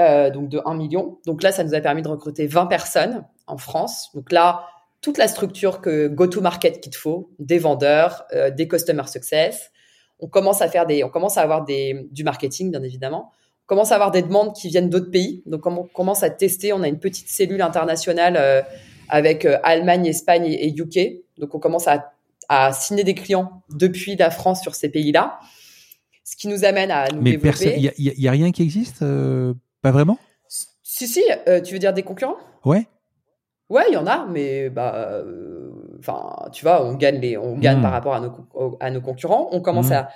euh, donc de 1 million. Donc là, ça nous a permis de recruter 20 personnes en France. Donc là, toute la structure que go-to-market qu'il te faut, des vendeurs, euh, des customer success. On commence à faire des, on commence à avoir des, du marketing, bien évidemment commence à avoir des demandes qui viennent d'autres pays. Donc, on commence à tester. On a une petite cellule internationale euh, avec euh, Allemagne, Espagne et, UK. Donc, on commence à, signer des clients depuis la France sur ces pays-là. Ce qui nous amène à nous Mais développer. Il n'y a, rien qui existe euh, Pas vraiment? Si, si. tu veux dire des concurrents? Ouais. Ouais, il y en a, mais bah, enfin, tu vois, on gagne les, on gagne par rapport à nos, à nos concurrents. On commence à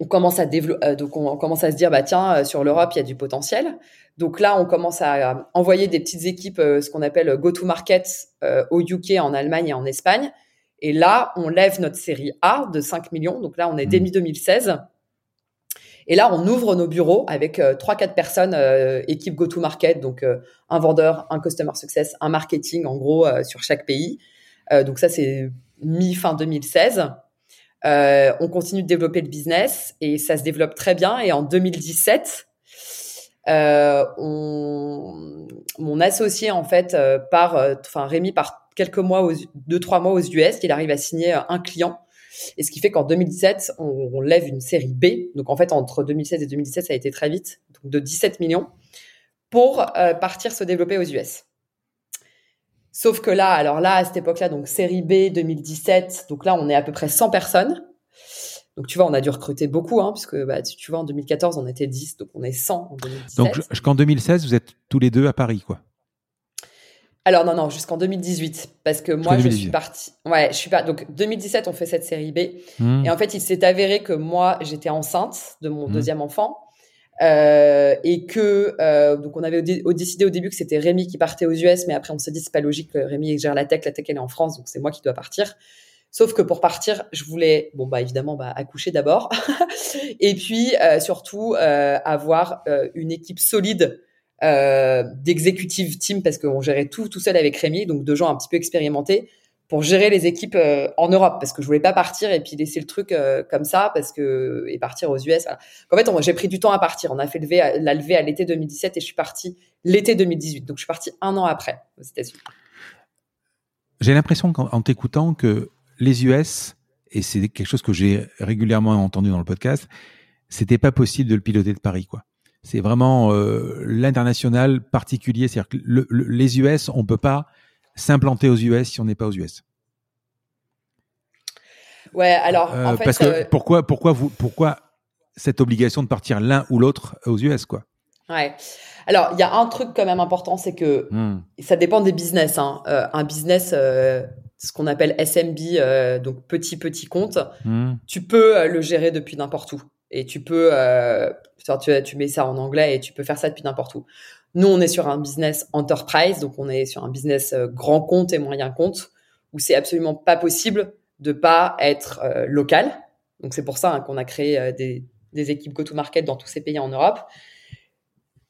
on commence à développer, donc on commence à se dire bah tiens sur l'Europe il y a du potentiel. Donc là on commence à envoyer des petites équipes, ce qu'on appelle go to market au UK, en Allemagne et en Espagne. Et là, on lève notre série A de 5 millions. Donc là, on est demi 2016. Et là, on ouvre nos bureaux avec euh, trois, 4 personnes, euh, équipe go-to-market, donc euh, un vendeur, un customer success, un marketing, en gros, sur chaque pays. donc ça, c'est mi-fin 2016. On continue de développer le business et ça se développe très bien. Et en 2017, on, mon associé, en fait, part, enfin, Rémi part quelques mois, aux, deux, trois mois aux US, il arrive à signer euh, un client. Et ce qui fait qu'en 2017, on, lève une série B. Donc en fait, entre 2016 et 2017, ça a été très vite, donc de 17 millions, pour euh, partir se développer aux US. Sauf que là, alors là, à cette époque-là, donc série B 2017, donc là, on est à peu près 100 personnes. Donc tu vois, on a dû recruter beaucoup, hein, puisque bah, tu, vois, en 2014, on était 10, donc on est 100 en 2017. Donc jusqu'en 2016, vous êtes tous les deux à Paris, quoi alors non non jusqu'en 2018 parce que moi je suis partie ouais je suis pas donc 2017 on fait cette série B hmm. et en fait il s'est avéré que moi j'étais enceinte de mon hmm. deuxième enfant euh, et que euh, donc on avait décidé au début que c'était Rémi qui partait aux US mais après on s'est dit c'est pas logique que Rémi gère la tech la tech elle est en France donc c'est moi qui dois partir. Sauf que pour partir je voulais bon bah évidemment bah accoucher d'abord. [LAUGHS] Et puis euh, surtout euh, avoir euh, une équipe solide euh, d'executive team parce qu'on gérait tout tout seul avec Rémi, donc de gens un petit peu expérimentés pour gérer les équipes euh, en Europe parce que je voulais pas partir et puis laisser le truc euh, comme ça parce que et partir aux US. En fait, j'ai pris du temps à partir. On a fait lever, la levée à l'été 2017 et je suis partie l'été 2018. Donc je suis partie un an après aux États-Unis. J'ai l'impression qu'en t'écoutant que les US et c'est quelque chose que j'ai régulièrement entendu dans le podcast, c'était pas possible de le piloter de Paris quoi c'est vraiment euh, l'international particulier. C'est-à-dire que les US, on peut pas s'implanter aux US si on n'est pas aux US. Ouais, alors en euh, fait, parce que euh, pourquoi, pourquoi vous, pourquoi cette obligation de partir l'un ou l'autre aux US, quoi? Ouais. Alors il y a un truc quand même important, c'est que hmm. ça dépend des business. Hein. un business, ce qu'on appelle SMB, donc petit petit compte, hmm. tu peux le gérer depuis n'importe où et tu peux, euh, tu, tu mets ça en anglais et tu peux faire ça depuis n'importe où. Nous, on est sur un business enterprise, donc on est sur un business euh, grand compte et moyen compte, où c'est absolument pas possible de pas être euh, local. Donc c'est pour ça hein, qu'on a créé euh, des, équipes go-to-market dans tous ces pays en Europe.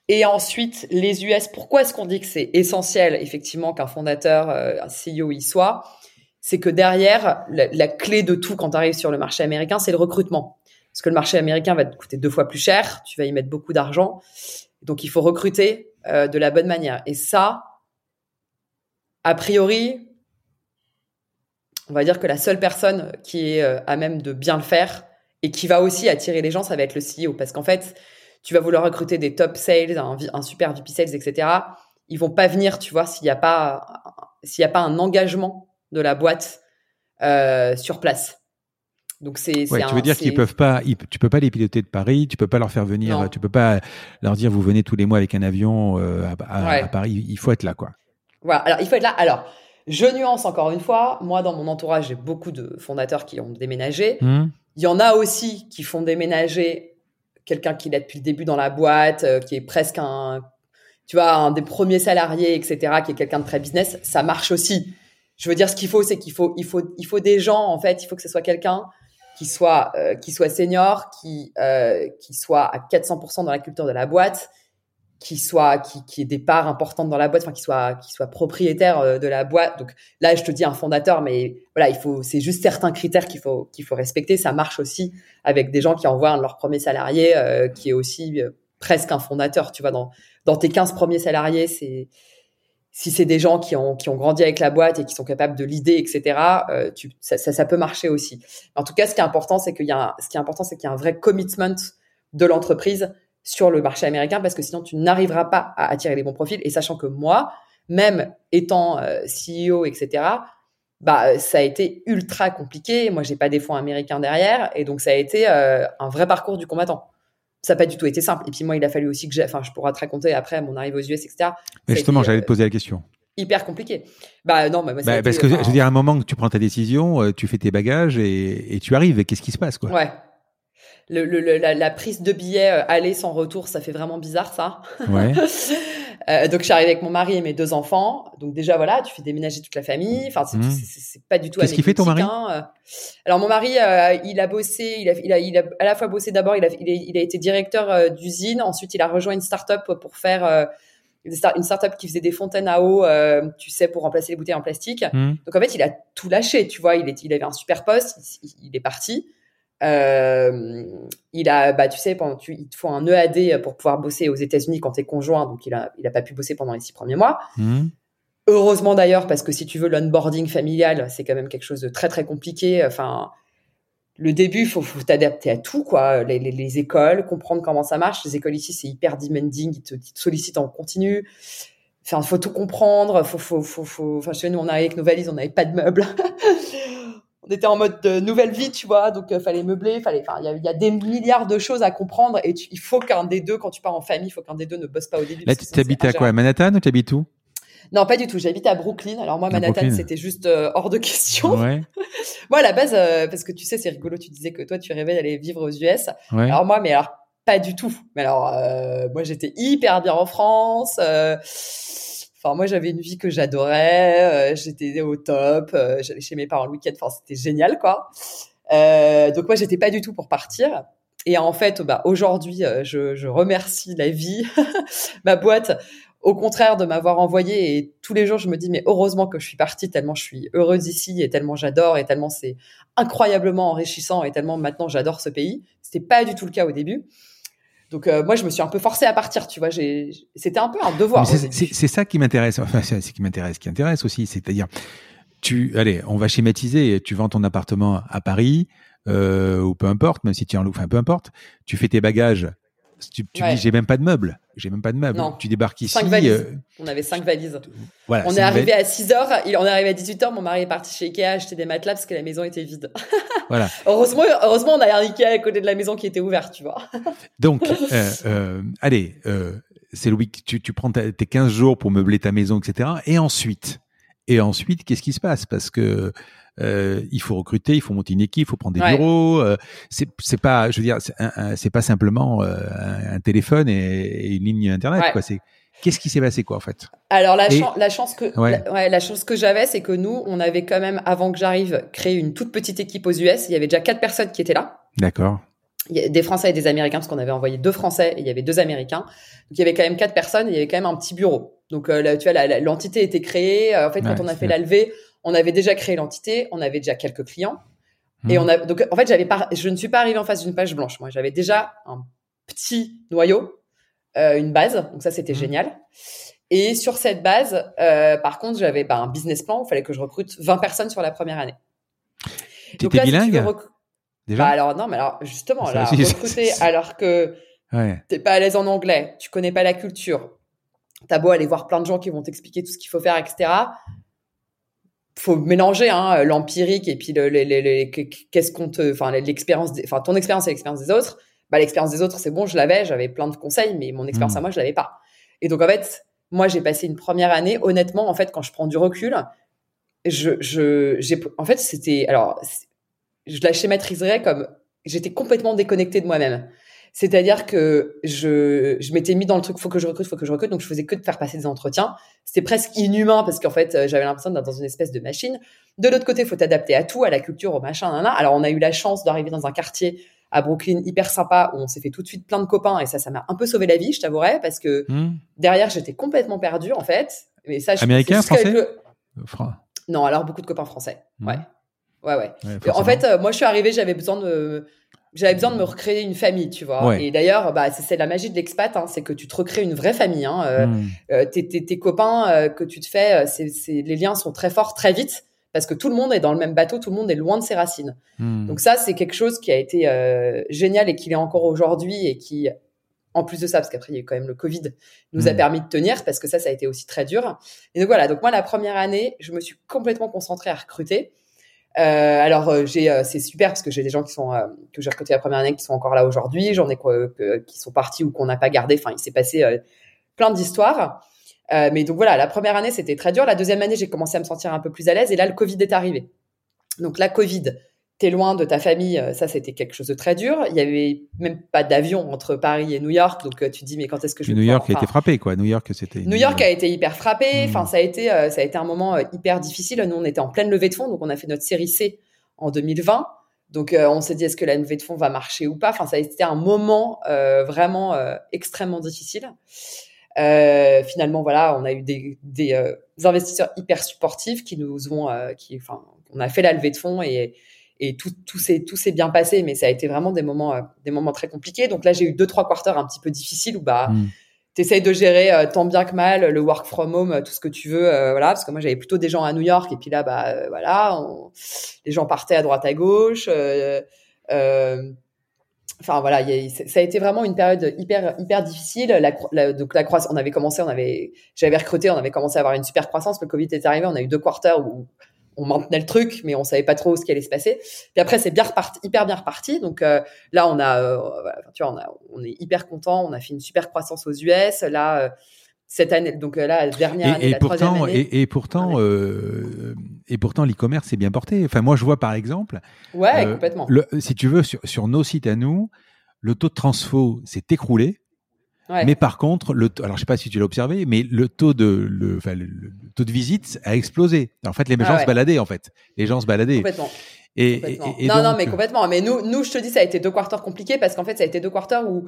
Et ensuite, les US, pourquoi est-ce qu'on dit que c'est essentiel, effectivement, qu'un fondateur, un CEO y soit? C'est que derrière, la, la, clé de tout quand tu arrives sur le marché américain, c'est le recrutement parce que le marché américain va te coûter deux fois plus cher, tu vas y mettre beaucoup d'argent. Donc il faut recruter euh, de la bonne manière. Et ça, a priori, on va dire que la seule personne qui est euh, à même de bien le faire et qui va aussi attirer les gens, ça va être le CEO. Parce qu'en fait, tu vas vouloir recruter des top sales, un, super VP sales, etc. Ils vont pas venir, tu vois, s'il n'y a pas s'il a pas un engagement de la boîte euh, sur place. Donc c'est. Ouais, tu veux dire qu'ils peuvent pas, tu peux pas les piloter de Paris, tu peux pas leur faire venir, tu tu peux pas leur dire vous venez tous les mois avec un avion euh, à, Paris. Il faut être là, quoi. Voilà. Alors il faut être là. Alors je nuance encore une fois. Moi, dans mon entourage, j'ai beaucoup de fondateurs qui ont déménagé. Mmh. Il y en a aussi qui font déménager quelqu'un qui est depuis le début dans la boîte, euh, qui est presque un, tu vois, un des premiers salariés, etc., qui est quelqu'un de très business. Ça marche aussi. Je veux dire, ce qu'il faut, c'est qu'il faut, il faut, il faut des gens. En fait, il faut que ce soit quelqu'un qui soit euh, qui soit senior, qui euh, qui soit à 400% dans la culture de la boîte, qui soit qui qui ait des parts importantes dans la boîte, enfin qui soit qui soit propriétaire euh, de la boîte. Donc là, je te dis un fondateur, mais voilà, il faut c'est juste certains critères qu'il faut qu'il faut respecter. Ça marche aussi avec des gens qui envoient leur premier salarié, euh, qui est aussi presque un fondateur. Tu vois, dans dans tes 15 premiers salariés, c'est si c'est des gens qui ont, qui ont grandi avec la boîte et qui sont capables de l'idée, etc., euh, tu, ça, ça, ça, peut marcher aussi. En tout cas, ce qui est important, c'est qu'il y a, un, ce qui est important, c'est qu'il y a un vrai commitment de l'entreprise sur le marché américain parce que sinon tu n'arriveras pas à attirer les bons profils. Et sachant que moi, même étant euh, CEO, etc., bah ça a été ultra compliqué. Moi, j'ai pas des fonds américains derrière, et donc ça a été euh, un vrai parcours du combattant ça n'a pas du tout été simple. Et puis moi, il a fallu aussi que j'ai, enfin, je pourrais te raconter après mon arrivée aux US, etc. Mais justement, j'allais te poser la question. hyper compliqué. Bah non, bah, bah parce que je veux dire, à un moment que tu prends ta décision, euh, tu fais tes bagages et, et tu arrives. Et qu'est-ce qui se passe, quoi? Ouais. Le, le, la, la, prise de billets euh, aller sans retour, ça fait vraiment bizarre, ça. Ouais. [LAUGHS] euh, donc je suis arrivée avec mon mari et mes deux enfants. Donc déjà voilà, tu fais déménager toute la famille. Enfin c'est mmh. pas du tout. Qu'est-ce qu'il fait ton mari? hein. Alors mon mari, euh, il a bossé, il a, il a, il a à la fois bossé d'abord, il a, il a, il a été directeur d'usine. Ensuite il a rejoint une start-up pour faire une start-up qui faisait des fontaines à eau, euh, tu sais, pour remplacer les bouteilles en plastique. Mmh. Donc en fait, il a tout lâché, tu vois. Il, est, il avait un super poste, il, est parti. Euh, il a, bah, tu sais, pendant, tu, il te faut un EAD pour pouvoir bosser aux États-Unis quand tu es conjoint, donc il a, il a pas pu bosser pendant les six premiers mois. Mmh. Heureusement d'ailleurs, parce que si tu veux l'onboarding familial, c'est quand même quelque chose de très très compliqué. Enfin, le début, il faut, faut t'adapter à tout, quoi. Les, les, les, écoles, comprendre comment ça marche. Les écoles ici, c'est hyper demanding, ils te, ils te, sollicitent en continu. Enfin, faut tout comprendre. Faut, faut, faut, faut... Enfin, chez nous, on arrivait avec nos valises, on n'avait pas de meubles. [LAUGHS] on était en mode de nouvelle vie, tu vois. Donc, euh, fallait meubler, fallait. Enfin, il y, y, a des milliards de choses à comprendre. Et tu, il faut qu'un des deux, quand tu pars en famille, il faut qu'un des deux ne bosse pas au début. Là, tu habites à quoi, à Manhattan ou tu habites où? Non, pas du tout. J'habite à Brooklyn. Alors moi, Manhattan, c'était juste euh, hors de question. [LAUGHS] moi, à la base, euh, parce que tu sais, c'est rigolo. Tu disais que toi, tu rêvais d'aller vivre aux US. Alors moi, mais alors pas du tout. Mais alors, euh, moi, j'étais hyper bien en France. Enfin, moi, j'avais une vie que j'adorais. j'étais au top. J'allais chez mes parents le week-end. Enfin, c'était génial, quoi. donc moi, j'étais pas du tout pour partir. Et en fait, bah, aujourd'hui, je, je remercie la vie, [LAUGHS] ma boîte, au contraire de m'avoir envoyé et tous les jours je me dis mais heureusement que je suis partie tellement je suis heureuse ici et tellement j'adore et tellement c'est incroyablement enrichissant et tellement maintenant j'adore ce pays. C'était pas du tout le cas au début. Donc euh, moi je me suis un peu forcée à partir, tu vois, c'était un peu un devoir. C'est ça qui m'intéresse, enfin c'est ce qui m'intéresse, qui intéresse aussi, c'est-à-dire tu allez, on va schématiser, tu vends ton appartement à Paris euh, ou peu importe, même si tu es en enfin peu importe, tu fais tes bagages tu, tu dis j'ai même pas de meubles, j'ai même pas de meubles. Tu débarques ici. Euh, on avait cinq valises. Voilà, on est arrivé à 6 heures, on est arrivé à 18 heures, mon mari est parti chez Ikea acheter des matelas parce que la maison était vide. [LAUGHS] Voilà. heureusement, heureusement, on a un Ikea à côté de la maison qui était ouvert, tu vois. [LAUGHS] Donc, euh, euh, allez, c'est le week, tu, tu prends tes 15 jours pour meubler ta maison, etc. Et ensuite, et ensuite, qu'est-ce qui se passe? Parce que euh, il faut recruter, il faut monter une équipe, il faut prendre des bureaux. Euh, c'est pas, je veux dire, c'est pas simplement euh, un, téléphone et, une ligne internet. Quoi. C'est Qu'est-ce qui s'est passé quoi en fait? Alors la, la chance que ouais. la, chance que j'avais, c'est que nous, on avait quand même avant que j'arrive créé une toute petite équipe aux US. Il y avait déjà quatre personnes qui étaient là. D'accord. Des Français et des Américains parce qu'on avait envoyé deux Français et il y avait deux Américains. Donc il y avait quand même quatre personnes et il y avait quand même un petit bureau. Donc là, tu vois, l'entité était créée. En fait, quand on a fait la levée, on avait déjà créé l'entité, on avait déjà quelques clients. Et on a, donc, en fait, j'avais pas, je ne suis pas arrivée en face d'une page blanche. Moi, j'avais déjà un petit noyau, euh, une base. Donc ça, c'était hmm. génial. Et sur cette base, euh, par contre, j'avais bah, un business plan. Il fallait que je recrute 20 personnes sur la première année. Tu étais bilingue Déjà? Bah, alors non, mais alors justement, là, [LAUGHS] recruter alors que ouais. t'es pas à l'aise en anglais, tu connais pas la culture, t'as beau aller voir plein de gens qui vont t'expliquer tout ce qu'il faut faire, etc faut mélanger hein, l'empirique et puis le, qu'est-ce qu'on te, enfin l'expérience, enfin ton expérience et l'expérience des autres. Bah l'expérience des autres c'est bon, je l'avais, j'avais plein de conseils, mais mon expérience à hmm. moi je l'avais pas. Et donc en fait, moi j'ai passé une première année, honnêtement, en fait quand je prends du recul, je, je, j'ai, en fait c'était, alors je la schématiserais comme j'étais complètement déconnectée de moi-même. C'est-à-dire que je, je m'étais mis dans le truc, faut que je recrute, faut que je recrute, donc je faisais que de faire passer des entretiens. C'était presque inhumain parce qu'en fait, euh, j'avais l'impression d'être dans une espèce de machine. De l'autre côté, faut t'adapter à tout, à la culture, au machin, nan, Alors, on a eu la chance d'arriver dans un quartier à Brooklyn hyper sympa où on s'est fait tout de suite plein de copains et ça, ça m'a un peu sauvé la vie, je t'avouerais, parce que hmm. derrière, j'étais complètement perdue en fait. Mais ça, Américain, français Non, alors beaucoup de copains français. Hmm. Ouais. Ouais, ouais. en fait, euh, moi, je suis arrivée, j'avais besoin de j'avais besoin de me recréer une famille, tu vois. Et d'ailleurs, bah, c'est la magie de l'expat, hein, c'est que tu te recrées une vraie famille. Hein. Euh, hmm. euh, tes, tes, tes, copains euh, que tu te fais, c'est les liens sont très forts très vite parce que tout le monde est dans le même bateau, tout le monde est loin de ses racines. Hmm. Donc ça, c'est quelque chose qui a été génial et qui l'est encore aujourd'hui et qui, en plus de ça, parce qu'après il y a eu quand même le Covid, nous a hmm. permis de tenir parce que ça, ça a été aussi très dur. Et donc voilà, donc moi la première année, je me suis complètement concentrée à recruter. Euh, alors euh, j'ai euh, c'est super parce que j'ai des gens qui sont que j'ai recrutés la première année qui sont encore là aujourd'hui, j'en ai qui sont partis ou qu'on n'a pas gardé. Enfin, il s'est passé plein d'histoires. mais donc voilà, la première année, c'était très dur. La deuxième année, j'ai commencé à me sentir un peu plus à l'aise. Et là, le Covid est arrivé. Donc la Covid, t'es loin de ta famille, euh, ça c'était quelque chose de très dur. Il y avait même pas d'avion entre Paris et New York, donc euh, tu te dis mais quand est-ce que je vais New York a été frappé quoi. New York c'était. New York a été hyper frappé. Hmm. Enfin ça a été euh, ça a été un moment hyper difficile. Nous on était en pleine levée de fonds, donc on a fait notre série C en 2020. Donc on s'est dit est-ce que la levée de fonds va marcher ou pas? Enfin ça a été un moment vraiment extrêmement difficile. finalement voilà on a eu des, des, investisseurs hyper supportifs qui nous ont qui enfin on a fait la levée de fonds et et tout, tout s'est tout s'est bien passé, mais ça a été vraiment des moments euh, des moments très compliqués. Donc là, j'ai eu deux trois quarters un petit peu difficiles où bah mm. t'essayes de gérer euh, tant bien que mal le work from home, tout ce que tu veux, euh, voilà. Parce que moi, j'avais plutôt des gens à New York et puis là, bah voilà, les gens partaient à droite à gauche. Enfin voilà, ça a été vraiment une période hyper hyper difficile. La, donc la croissance, on avait commencé, on avait, j'avais recruté, on avait commencé à avoir une super croissance. Le Covid est arrivé, on a eu deux quarters où on maintenait le truc, mais on savait pas trop ce qui allait se passer. Puis après, c'est bien reparti, hyper bien reparti. Donc euh, là, on a, euh, tu vois, on, a, on est hyper content. On a fait une super croissance aux US. Là, euh, cette année, donc là, la dernière année, et la pourtant, année. Et, pourtant, et pourtant, l'e-commerce est bien porté. Enfin, moi, je vois par exemple. Ouais, complètement. si tu veux, sur, sur nos sites à nous, le taux de transfo s'est écroulé. Mais par contre, le alors je sais pas si tu l'as observé, mais le taux de le, enfin, le, taux de visite a explosé. En fait, les ah gens se baladaient en fait. Les gens se baladaient. Complètement. Et, non, non, mais complètement. Mais nous, nous, je te dis, ça a été deux quarters compliqués parce qu'en fait, ça a été deux quarters où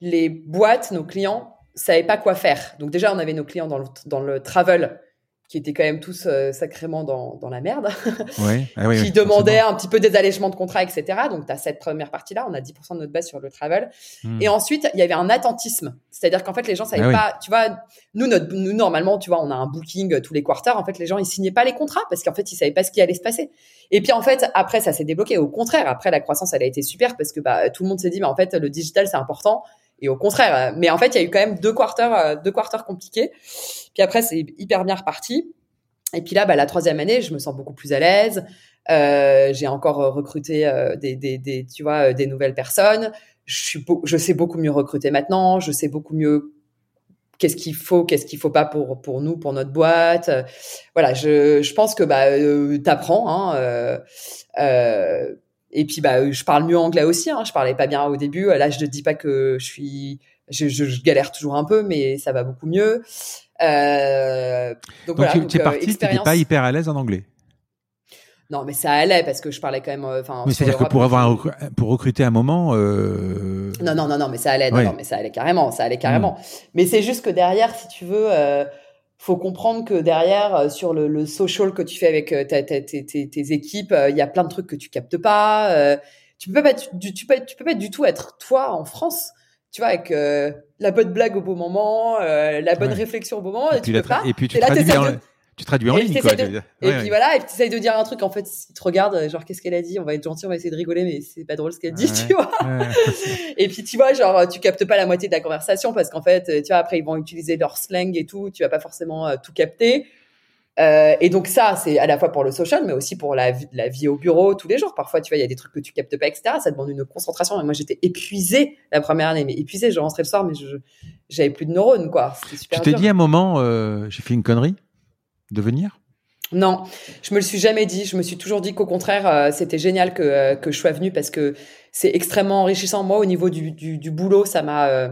les boîtes, nos clients, savaient pas quoi faire. Donc déjà, on avait nos clients dans le, dans le travel qui étaient quand même tous euh, sacrément dans, dans, la merde, [LAUGHS] ouais. Ah qui demandaient un petit peu des allègements de contrats, etc. Donc, tu as cette première partie-là, on a 10% de notre base sur le travel. Hmm. Et ensuite, il y avait un attentisme. C'est-à-dire qu'en fait, les gens savaient ah pas, tu vois, nous, notre, nous, normalement, tu vois, on a un booking euh, tous les quarters. En fait, les gens, ils signaient pas les contrats parce qu'en fait, ils savaient pas ce qui allait se passer. Et puis, en fait, après, ça s'est débloqué. Au contraire, après, la croissance, elle a été super parce que bah, tout le monde s'est dit, mais en fait, le digital, c'est important. Et au contraire, mais en fait, il y a eu quand même deux quarters, euh, deux quarters compliqués. Puis après, c'est hyper bien reparti. Et puis là, bah, la troisième année, je me sens beaucoup plus à l'aise. Euh, j'ai encore euh, recruté euh, des, des, des, tu vois, des nouvelles personnes. Je, suis je sais beaucoup mieux recruter maintenant. Je sais beaucoup mieux qu'est-ce qu'il faut, qu'est-ce qu'il faut pas pour pour nous, pour notre boîte. Voilà, je, je pense que bah euh, t'apprends. Hein, euh, et puis bah je parle mieux anglais aussi. Hein, je parlais pas bien au début. Là, je ne dis pas que je suis, je, je, je galère toujours un peu, mais ça va beaucoup mieux. Euh, donc, voilà, tu, es euh, parti, tu n'étais pas hyper à l'aise en anglais? Non, mais ça allait parce que je parlais quand même. Euh, enfin, mais c'est-à-dire que pour avoir pour recruter un moment. Non, non, non, non, mais ça allait. Non, mais ça allait carrément, ça allait carrément. Hmm. Mais c'est juste que derrière, si tu veux, euh, faut comprendre que derrière, sur le, le, social que tu fais avec tes, tes, tes, tes équipes, il y a plein de trucs que tu captes pas. tu peux pas, tu, tu, peux, tu peux pas du tout être toi en France tu vois, avec euh, la bonne blague au bon moment, euh, la bonne réflexion au bon moment, et, tu peux pas. Et puis tu, traduis, en, tu traduis en ligne, quoi. et puis voilà, et puis tu essayes de dire un truc, en fait, tu te regardes, genre, qu'est-ce qu'elle a dit On va être gentil, on va essayer de rigoler, mais c'est pas drôle ce qu'elle dit, tu vois. [LAUGHS] et puis tu vois, genre, tu captes pas la moitié de la conversation parce qu'en fait, tu vois, après, ils vont utiliser leur slang et tout, tu vas pas forcément euh, tout capter. Euh, et donc ça, c'est à la fois pour le social, mais aussi pour la, la, vie au bureau tous les jours. Parfois, tu vois, il y a des trucs que tu captes pas, etc. Ça demande une concentration. Et moi, j'étais épuisée la première année, mais épuisée. Je rentrais le soir, mais j'avais plus de neurones, quoi. tu t'es dit à un moment, euh, j'ai fait une connerie? De venir? Non, je me le suis jamais dit. Je me suis toujours dit qu'au contraire, euh, c'était génial que, euh, que je sois venue parce que c'est extrêmement enrichissant. Moi, au niveau du, du, boulot, ça m'a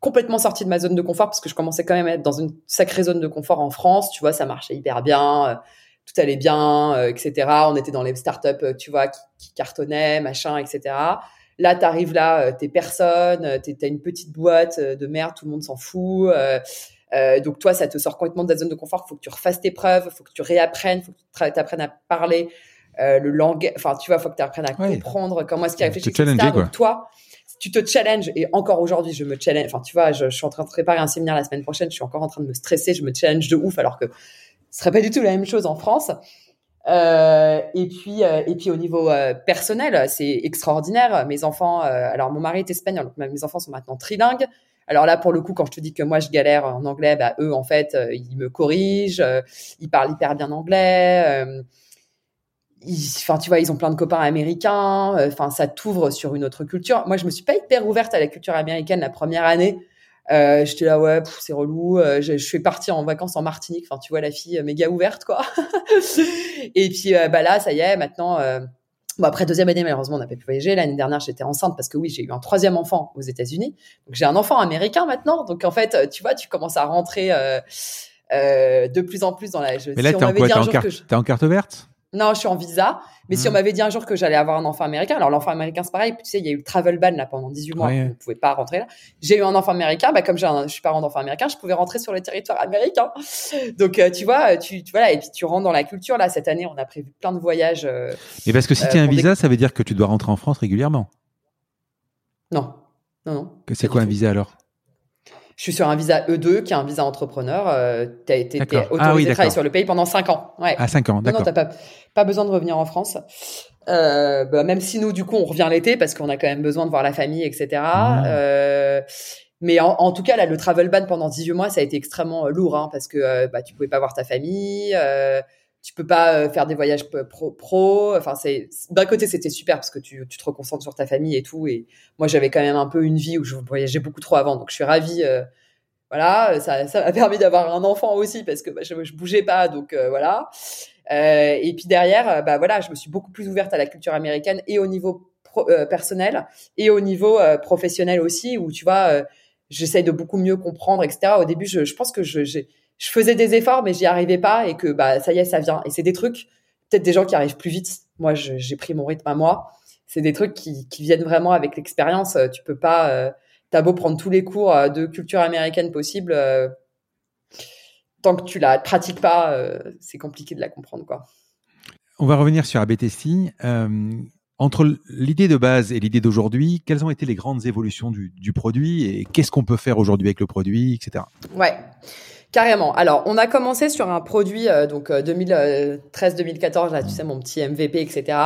complètement sorti de ma zone de confort parce que je commençais quand même à être dans une sacrée zone de confort en France. Tu vois, ça marchait hyper bien, euh, tout allait bien, euh, etc. On était dans les startups, euh, tu vois, qui, cartonnaient, machin, etc. Là, tu arrives là, t'es personne, t'as une petite boîte de merde, tout le monde s'en fout. Donc toi, ça te sort complètement de ta zone de confort. Il faut que tu refasses tes preuves, il faut que tu réapprennes, il faut que tu apprennes à parler le langage. Enfin, tu vois, il faut que tu apprennes à comprendre comment est-ce qu'il réfléchit. Donc toi, tu te challenges et encore aujourd'hui je me challenge enfin tu vois je, suis en train de préparer un séminaire la semaine prochaine je suis encore en train de me stresser je me challenge de ouf alors que ce serait pas du tout la même chose en France euh, et puis euh, et puis au niveau euh, personnel c'est extraordinaire mes enfants alors mon mari est espagnol donc mes enfants sont maintenant trilingues alors là pour le coup quand je te dis que moi je galère en anglais bah eux en fait ils me corrigent ils parlent hyper bien anglais enfin tu vois ils ont plein de copains américains euh, enfin ça t'ouvre sur une autre culture moi je me suis pas hyper ouverte à la culture américaine la première année Euh, j'étais là, ouais, c'est relou. Euh, je, je, suis partie en vacances en Martinique. Enfin, tu vois, la fille méga ouverte, quoi. [LAUGHS] et puis, bah là, ça y est, maintenant. Bon, après deuxième année, malheureusement, on n'a pas pu voyager. L'année dernière, j'étais enceinte parce que oui, j'ai eu un troisième enfant aux États-Unis. Donc, j'ai un enfant américain maintenant. Donc, en fait, tu vois, tu commences à rentrer de plus en plus dans la. Mais là, si t'es en quoi T'es en carte verte? Non, je suis en visa. Mais si on hmm. m'avait dit un jour que j'allais avoir un enfant américain, alors l'enfant américain, c'est pareil. Tu sais, il y a eu le travel ban là pendant 18 mois. Ouais. Vous pouvez pas rentrer là. J'ai eu un enfant américain. Bah, comme j'ai je suis parent d'enfant américain, je pouvais rentrer sur le territoire américain. Donc, euh, tu vois, tu, tu, voilà. Et puis, tu rentres dans la culture. Là, cette année, on a prévu plein de voyages. Euh, Mais parce que si tu as un visa, ça veut dire que tu dois rentrer en France régulièrement. Non. Non, non. C'est quoi un visa alors? Je suis sur un visa E2 qui est un visa entrepreneur. Euh, tu as été autorisé ah, oui, travailler sur le pays pendant 5 ans. Ouais. Ah, 5 ans, d'accord. Non, non t'as pas, pas besoin de revenir en France. Euh, bah, même si nous, du coup, on revient l'été parce qu'on a quand même besoin de voir la famille, etc. Mmh. Euh, mais en, en, tout cas, là, le travel ban pendant 18 mois, ça a été extrêmement lourd hein, parce que euh, bah, tu pouvais pas voir ta famille. Euh, tu peux pas euh, faire des voyages pro, pro. Enfin, c'est d'un côté c'était super parce que tu, tu, te reconcentres sur ta famille et tout. Et moi, j'avais quand même un peu une vie où je voyageais beaucoup trop avant, donc je suis ravie. Euh, voilà, ça, ça m'a [LAUGHS] permis d'avoir un enfant aussi parce que bah, je, je bougeais pas, donc euh, voilà. Euh, et puis derrière, bah voilà, je me suis beaucoup plus ouverte à la culture américaine et au niveau personnel et au niveau professionnel aussi, où tu vois, j'essaye de beaucoup mieux comprendre, etc. Au début, je, je pense que j'ai je faisais des efforts, mais j'y arrivais pas et que bah ça y est, ça vient. Et c'est des trucs, peut-être des gens qui arrivent plus vite. Moi, j'ai pris mon rythme à moi. C'est des trucs qui, qui viennent vraiment avec l'expérience. Tu peux pas, euh, t'as beau prendre tous les cours euh, de culture américaine possible, euh, tant que tu la pratiques pas, euh, c'est compliqué de la comprendre, quoi. On va revenir sur AB Testing. entre l'idée de base et l'idée d'aujourd'hui, quelles ont été les grandes évolutions du, du produit et qu'est-ce qu'on peut faire aujourd'hui avec le produit, etc. Ouais. Carrément. Alors, on a commencé sur un produit, euh, donc 2013-2014, euh, là, tu sais, mon petit MVP, etc.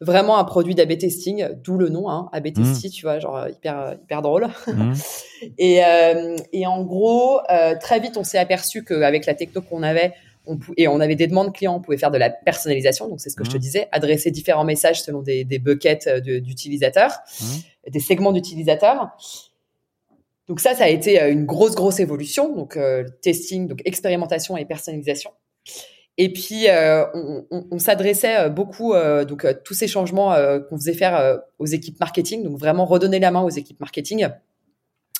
Vraiment un produit d'AB testing, d'où le nom, hein, AB testing, mmh. tu vois, genre hyper hyper drôle. Mmh. [LAUGHS] et, euh, et en gros, très vite, on s'est aperçu qu'avec la techno qu'on avait, on et on avait des demandes clients, on pouvait faire de la personnalisation. Donc, c'est ce que je te mmh. disais, adresser différents messages selon des, des buckets d'utilisateurs, des segments d'utilisateurs. Donc ça, ça a été euh, une grosse, grosse évolution. Donc euh, testing, donc expérimentation et personnalisation. Et puis euh, on, s'adressait beaucoup donc tous ces changements qu'on faisait faire aux équipes marketing, donc vraiment redonner la main aux équipes marketing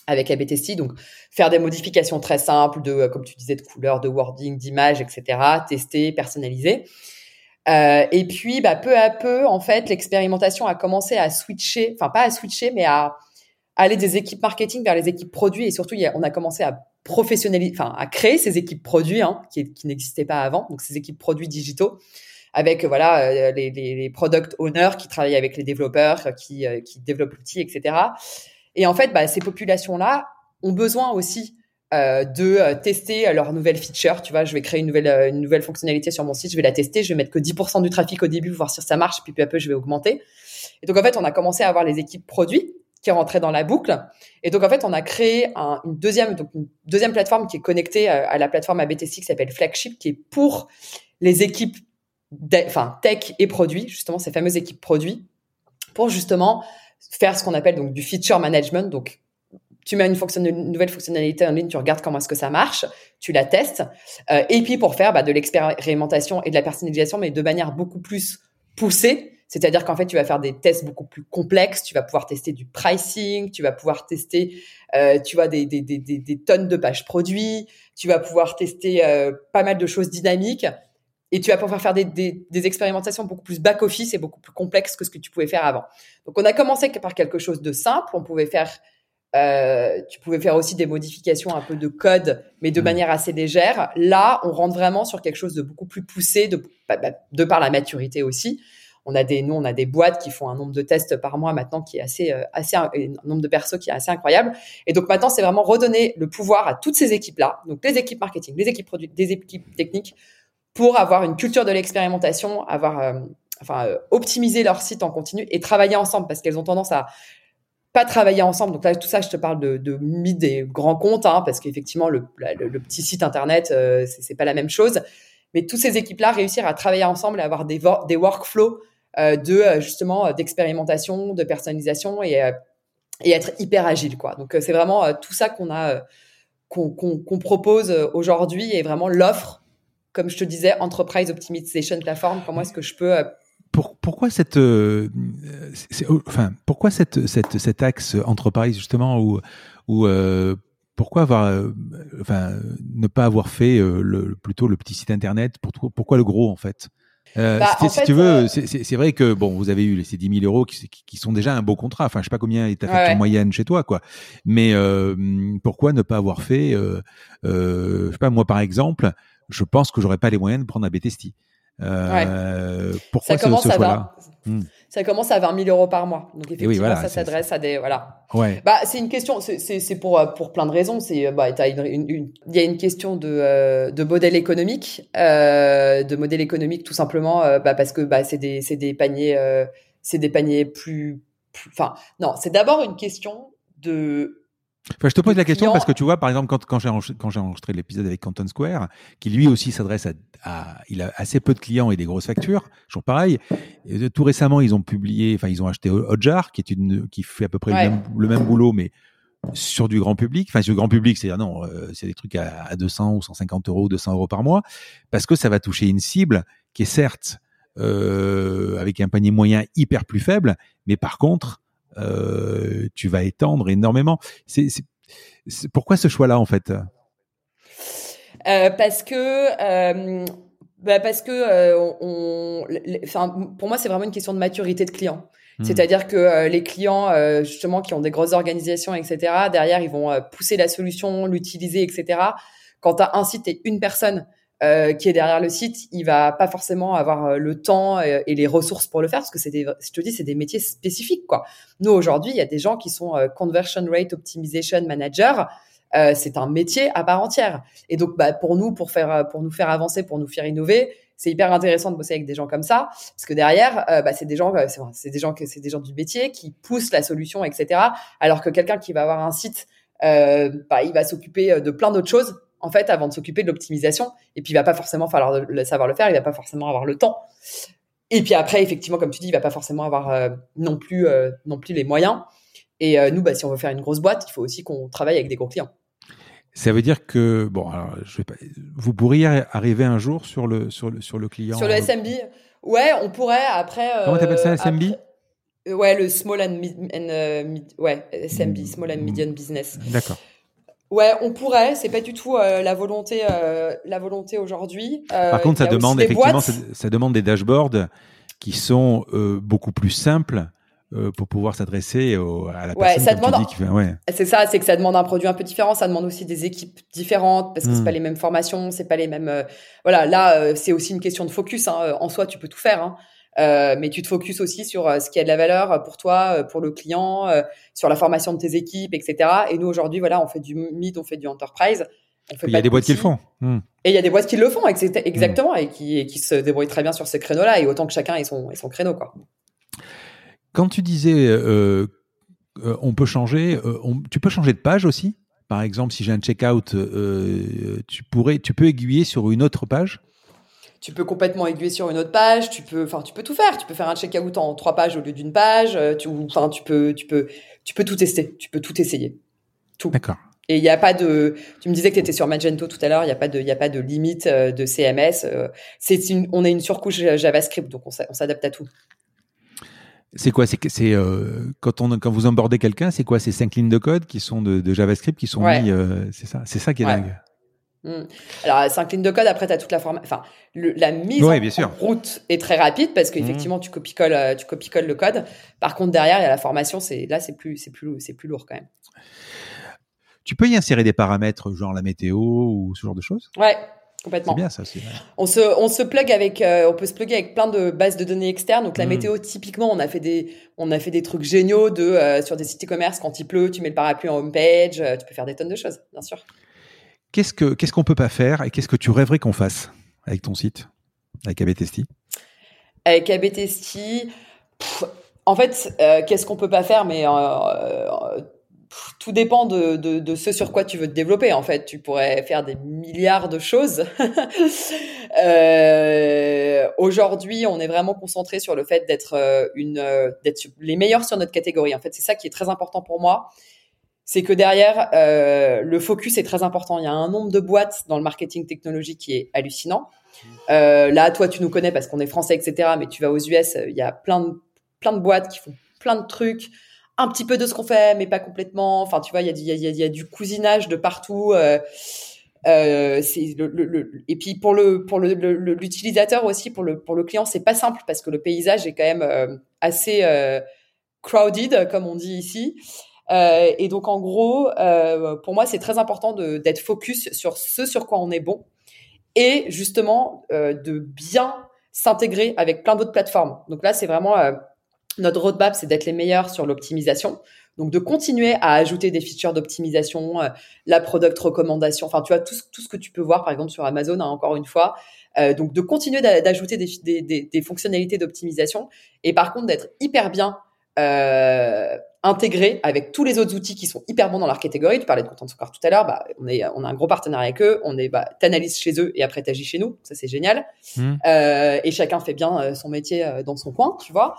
avec AB Testing, donc faire des modifications très simples de, comme tu disais, de couleurs, de wording, d'images, etc. Tester, personnaliser. Euh, et puis, bah, peu à peu, en fait, l'expérimentation a commencé à switcher, enfin pas à switcher, mais à aller des équipes marketing vers les équipes produits et surtout on a commencé à professionnaliser, enfin à créer ces équipes produits hein, qui, n'existaient pas avant, donc ces équipes produits digitaux avec voilà euh, les, product owners qui travaillent avec les développeurs, qui, euh, qui développent l'outil, etc. Et en fait, bah, ces populations-là ont besoin aussi euh, de euh, tester leurs nouvelles features. Tu vois, je vais créer une nouvelle, une nouvelle fonctionnalité sur mon site, je vais la tester, je vais mettre que 10% du trafic au début, voir si ça marche, puis peu à peu, je vais augmenter. Et donc, en fait, on a commencé à avoir les équipes produits qui rentrait dans la boucle. Et donc en fait, on a créé un, une deuxième donc une deuxième plateforme qui est connectée à, à la plateforme ABTC qui s'appelle Flagship, qui est pour les équipes, enfin tech et produits, justement ces fameuses équipes produits, pour justement faire ce qu'on appelle donc du feature management. Donc tu mets une, fonction, une nouvelle fonctionnalité en ligne, tu regardes comment est-ce que ça marche, tu la testes, euh, et puis pour faire bah, de l'expérimentation et de la personnalisation, mais de manière beaucoup plus poussée c'est-à-dire qu'en fait, tu vas faire des tests beaucoup plus complexes, tu vas pouvoir tester du pricing, tu vas pouvoir tester, euh, tu vois, des, des, des, des, tonnes de pages produits, tu vas pouvoir tester euh, pas mal de choses dynamiques et tu vas pouvoir faire des, des, des expérimentations beaucoup plus back-office et beaucoup plus complexes que ce que tu pouvais faire avant. Donc, on a commencé par quelque chose de simple. On pouvait faire, euh, tu pouvais faire aussi des modifications un peu de code, mais de mmh. manière assez légère. Là, on rentre vraiment sur quelque chose de beaucoup plus poussé, de, bah, bah, de par la maturité aussi on a des, nous, on a des boîtes qui font un nombre de tests par mois maintenant qui est assez, euh, assez, un nombre de persos qui est assez incroyable. Et donc maintenant, c'est vraiment redonner le pouvoir à toutes ces équipes-là, donc les équipes marketing, les équipes produits, des équipes techniques, pour avoir une culture de l'expérimentation, avoir, euh, enfin, euh, optimiser leur site en continu et travailler ensemble parce qu'elles ont tendance à pas travailler ensemble. Donc là, tout ça, je te parle de, de des grands comptes, hein, parce qu'effectivement, le, le, petit site internet, euh, c'est pas la même chose. Mais toutes ces équipes-là réussir à travailler ensemble et avoir des, des workflows de euh, justement euh, d'expérimentation, de personnalisation et et être hyper agile, quoi. Donc c'est vraiment tout ça qu'on a qu'on propose aujourd'hui et vraiment l'offre, comme je te disais, Enterprise Optimization Platform. Comment est-ce que je peux pourquoi cette, enfin, pourquoi cette, cette, cet axe enterprise justement ou, ou pourquoi avoir, euh, enfin, ne pas avoir fait euh, le, plutôt le petit site internet? Pourquoi, pourquoi le gros en fait? Euh, bah, si, tu veux, c'est vrai que bon, vous avez eu ces 10 000 euros qui, qui, sont déjà un beau contrat. Enfin, je sais pas combien est ta facture moyenne chez toi, quoi. Mais pourquoi ne pas avoir fait, euh, je sais pas moi par exemple, je pense que j'aurais pas les moyens de prendre un BTST. Pourquoi ce, ce choix-là ça commence à 20 000 euros par mois. Donc effectivement, ça s'adresse à des voilà. Ouais. Bah c'est une question, c'est pour euh, pour plein de raisons. C'est bah il y a une question de euh, de modèle économique, euh, de modèle économique tout simplement, bah parce que bah c'est des c'est des paniers c'est des paniers plus enfin non c'est d'abord une question de je te pose la question parce que tu vois, par exemple, quand, quand j'ai enregistré, l'épisode avec Canton Square, qui lui aussi s'adresse à, Il a assez peu de clients et des grosses factures, toujours pareil. Et tout récemment, ils ont publié, enfin, ils ont acheté Hotjar, qui, est une, qui fait à peu près le, même, boulot, mais sur du grand public. Enfin, sur du grand public, c'est-à-dire non, euh, c'est des trucs à, à, 200 ou 150 euros, 200 euros par mois, parce que ça va toucher une cible qui est certes euh, avec un panier moyen hyper plus faible, mais par contre, euh, tu vas étendre énormément. C'est, pourquoi ce choix-là en fait? Euh, Parce que euh, bah parce que on, enfin, pour moi c'est vraiment une question de maturité de client. Hmm. C'est-à-dire que les clients, justement, qui ont des grosses organisations, etc., derrière, ils vont pousser la solution, l'utiliser, etc. Quand tu as un site et une personne euh, qui est derrière le site, il va pas forcément avoir euh, le temps et, les ressources pour le faire parce que c'est des, je te dis, c'est des métiers spécifiques quoi. Nous aujourd'hui, il y a des gens qui sont euh, conversion rate optimization manager. c'est un métier à part entière. Et donc, bah, pour nous, pour faire, pour nous faire avancer, pour nous faire innover, c'est hyper intéressant de bosser avec des gens comme ça, parce que derrière, bah, c'est des gens, c'est des gens que c'est des gens du métier qui poussent la solution, etc. Alors que quelqu'un qui va avoir un site, bah, il va s'occuper de plein d'autres choses en fait, avant de s'occuper de l'optimisation. Et puis, il va pas forcément falloir le savoir le faire, il va pas forcément avoir le temps. Et puis après, effectivement, comme tu dis, il va pas forcément avoir euh, non plus euh, non plus les moyens. Et euh, nous, bah, si on veut faire une grosse boîte, il faut aussi qu'on travaille avec des gros clients. Ça veut dire que bon, alors, je vais pas, vous pourriez arriver un jour sur le sur le sur le client. Sur le SMB, ouais, on pourrait après. Comment t'appelles ça, SMB Ouais, le small and, ouais, SMB, small and medium business. D'accord. Ouais, on pourrait. C'est pas du tout euh, la volonté, euh, la volonté aujourd'hui. Euh, Par contre, ça demande effectivement, ça, demande des dashboards qui sont beaucoup plus simples pour pouvoir s'adresser à la personne ça demande ouais. C'est ça, c'est que ça demande un produit un peu différent. Ça demande aussi des équipes différentes parce que c'est hmm. pas les mêmes formations, c'est pas les mêmes. voilà, là, c'est aussi une question de focus. Hein. En soi, tu peux tout faire. Hein. Euh, mais tu te focuses aussi sur euh, ce qui a de la valeur pour toi, euh, pour le client, sur la formation de tes équipes, etc. Et nous aujourd'hui, voilà, on fait du mid, on fait du enterprise. il y a des boîtes qui le font. Hmm. Et il y a des boîtes qui le font, exactement, et, qui, qui se débrouillent très bien sur ce créneau-là, et autant que chacun ait son, ait son créneau, quoi. Quand tu disais, on peut changer, tu peux changer de page aussi? Par exemple, si j'ai un checkout, tu pourrais, tu peux aiguiller sur une autre page? Tu peux complètement aiguiller sur une autre page, tu peux, enfin, tu peux tout faire. Tu peux faire un checkout en trois pages au lieu d'une page. Euh, tu, enfin, tu peux, tu peux, tu peux tout tester. Tu peux tout essayer. Tout. D'accord. Et il n'y a pas de. Tu me disais que tu étais sur Magento tout à l'heure. Il n'y a pas de, il a pas de limite euh, de CMS. Euh, c'est une, on a une surcouche JavaScript, donc on s'adapte à tout. C'est quoi? C'est c'est quand on quand vous embordez quelqu'un, c'est quoi? Ces cinq lignes de code qui sont de, JavaScript qui sont mis C'est ça, c'est ça qui est dingue. Hmm. Alors, cinq lignes de code, après, tu as toute la forme. Enfin, la mise en, route est très rapide parce qu'effectivement, hmm. tu copie-colles euh, tu copie le code. Par contre, derrière, il y a la formation. C'est Là, c'est plus, plus, plus lourd quand même. Tu peux y insérer des paramètres, genre la météo ou ce genre de choses? Ouais, complètement. C'est bien ça aussi. On se, on se plug avec, euh, on peut se plugger avec plein de bases de données externes. Donc la hmm. météo, typiquement, on a fait des, on a fait des trucs géniaux de euh, sur des sites e-commerce quand il pleut, tu mets le parapluie en homepage, tu peux faire des tonnes de choses, bien sûr. Qu'est-ce que qu'est-ce qu'on peut pas faire et qu'est-ce que tu rêverais qu'on fasse avec ton site, avec ABTST Avec ABTST, en fait, euh, qu'est-ce qu'on peut pas faire Mais euh, tout dépend de, de, ce sur quoi tu veux te développer. En fait, tu pourrais faire des milliards de choses. [LAUGHS] euh, aujourd'hui, on est vraiment concentré sur le fait d'être une, d'être les meilleurs sur notre catégorie. En fait, c'est ça qui est très important pour moi. C'est que derrière, le focus est très important. Il y a un nombre de boîtes dans le marketing technologique qui est hallucinant. là, toi, tu nous connais parce qu'on est français, etc. Mais tu vas aux US, il y a plein de, plein de boîtes qui font plein de trucs, un petit peu de ce qu'on fait, mais pas complètement. Enfin, tu vois, il y a, y, a, y a, du cousinage de partout. Euh, c'est le, le, et puis pour le pour l'utilisateur aussi pour le pour le client c'est pas simple parce que le paysage est quand même euh, assez euh, crowded comme on dit ici euh, et donc en gros euh, pour moi c'est très important d'être focus sur ce sur quoi on est bon et justement de bien s'intégrer avec plein d'autres plateformes donc là c'est vraiment notre roadmap c'est d'être les meilleurs sur l'optimisation donc de continuer à ajouter des features d'optimisation, euh, la product recommandation, enfin tu vois tout, tout, ce que tu peux voir par exemple sur Amazon hein, encore une fois. Euh, donc de continuer d'ajouter des, fonctionnalités d'optimisation et par contre d'être hyper bien euh, intégré avec tous les autres outils qui sont hyper bons dans leur catégorie. Tu parlais de Content Score tout à l'heure, bah, on, est, on a un gros partenariat avec eux, on est, bah, t'analyses chez eux et après t'agis chez nous, ça c'est génial. Mmh. Euh, et chacun fait bien euh, son métier euh, dans son coin, tu vois.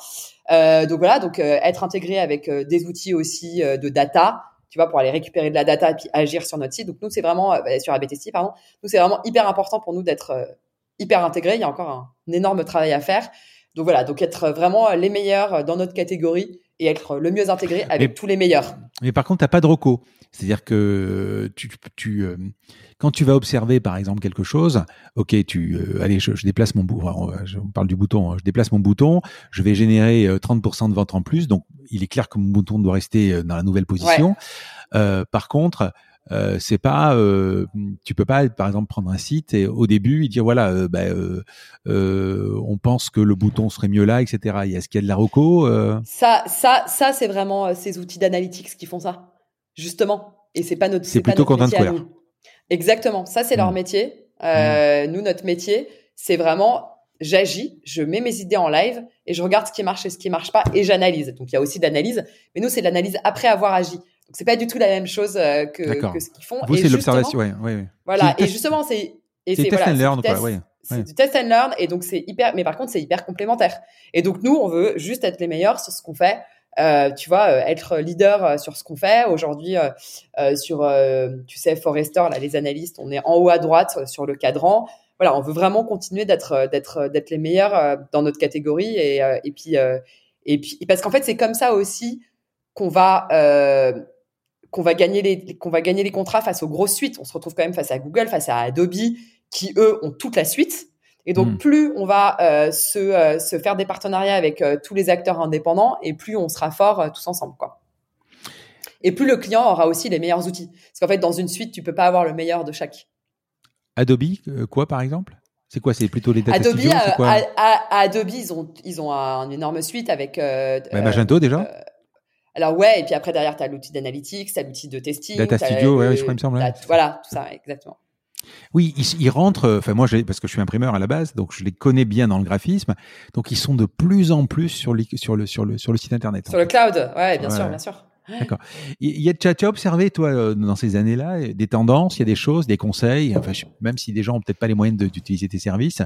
Euh, donc voilà, donc euh, être intégré avec des outils aussi de data, tu vois, pour aller récupérer de la data et puis agir sur notre site. Donc nous c'est vraiment bah, sur ABTST, pardon, nous c'est vraiment hyper important pour nous d'être hyper intégré. Il y a encore un, un énorme travail à faire. Donc voilà, donc être vraiment les meilleurs dans notre catégorie et être le mieux intégré avec tous les meilleurs. Mais par contre, tu n'as pas de reco. C'est-à-dire que tu, tu euh, quand tu vas observer, par exemple, quelque chose, ok, tu, euh, allez, je, déplace mon bouton, je parle du bouton, hein. je déplace mon bouton, je vais générer 30% euh, de ventes en plus, donc il est clair que mon bouton doit rester dans la nouvelle position. par contre, euh, c'est pas, euh, tu peux pas, par exemple, prendre un site et au début, il dire voilà, euh, bah, euh, on pense que le bouton serait mieux là, etc. Est-ce qu'il y a de la reco Ça, ça, ça, c'est vraiment ces outils d'analytics qui font ça, justement. Et c'est pas notre. C'est plutôt content de Exactement. Ça, c'est leur mmh. métier. Mmh. Nous, notre métier, c'est vraiment j'agis, je mets mes idées en live et je regarde ce qui marche et ce qui marche pas et j'analyse. Donc il y a aussi d'analyse, mais nous c'est l'analyse après avoir agi c'est pas du tout la même chose euh, que, que ce qu'ils font. Vous, c'est l'observation, ouais, ouais, Voilà, et justement, c'est. Et c'est test and learn, quoi, ouais. C'est du test and learn, et donc c'est hyper. Mais par contre, c'est hyper complémentaire. Et donc, nous, on veut juste être les meilleurs sur ce qu'on fait. Euh, tu vois, euh, être leader euh, sur ce qu'on fait. Aujourd'hui, euh, sur, tu sais, Forrester, là, les analystes, on est en haut à droite sur le cadran. Voilà, on veut vraiment continuer d'être, d'être, d'être les meilleurs dans notre catégorie. Et, et puis, et puis, parce qu'en fait, c'est comme ça aussi qu'on va qu'on va gagner les qu'on va gagner les contrats face aux grosses suites. On se retrouve quand même face à Google, face à Adobe, qui eux ont toute la suite. Et donc hmm. plus on va euh, se, euh, se faire des partenariats avec euh, tous les acteurs indépendants, et plus on sera fort tous ensemble, quoi. Et plus le client aura aussi les meilleurs outils. Parce qu'en fait, dans une suite, tu peux pas avoir le meilleur de chaque. Adobe, quoi par exemple? C'est quoi? C'est plutôt les data Adobe, studios, quoi? Adobe, ils ont, ils ont un, une énorme suite avec. Bah, Magento déjà alors ouais, et puis après derrière, tu as l'outil d'analytics, tu as l'outil de testing. Data Studio, ouais, je crois, il me semble. Voilà, tout ça, exactement. Oui, ils, rentrent, enfin moi, parce que je suis imprimeur à la base, donc je les connais bien dans le graphisme, donc ils sont de plus en plus sur, sur, le, sur, le, sur le site internet. Sur le cloud, ouais, bien sûr, bien sûr. D'accord. Il y a, tu, as, observé, toi, euh, dans ces années-là, des tendances, il y a des choses, des conseils, enfin, même si des gens ont peut-être pas les moyens d'utiliser tes services,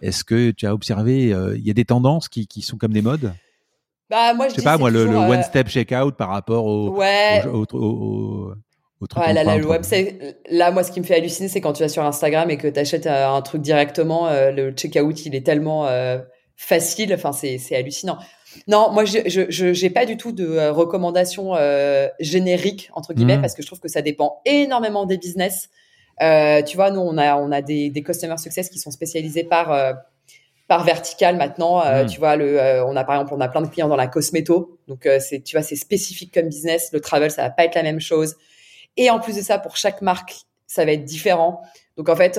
est-ce que tu as observé, euh, il y a des tendances qui, qui sont comme des modes? Bah, moi, je, sais pas, moi, le, le one-step checkout par rapport au, ouais. au, au, au, truc ouais, là, là, le website, là, moi, ce qui me fait halluciner, c'est quand tu vas sur Instagram et que tu achètes euh, un truc directement, euh, le checkout, il est tellement euh, facile. Enfin, c'est, hallucinant. Non, moi, je, j'ai pas du tout de recommandations génériques entre guillemets mmh. parce que je trouve que ça dépend énormément des business. tu vois, nous, on a, on a des, des customer success qui sont spécialisés par par vertical maintenant. Euh, hmm. Tu vois, le, euh, on a par exemple, on a plein de clients dans la cosméto, donc euh, c'est, tu vois, c'est spécifique comme business. Le travel, ça va pas être la même chose. Et en plus de ça, pour chaque marque, ça va être différent. Donc en fait,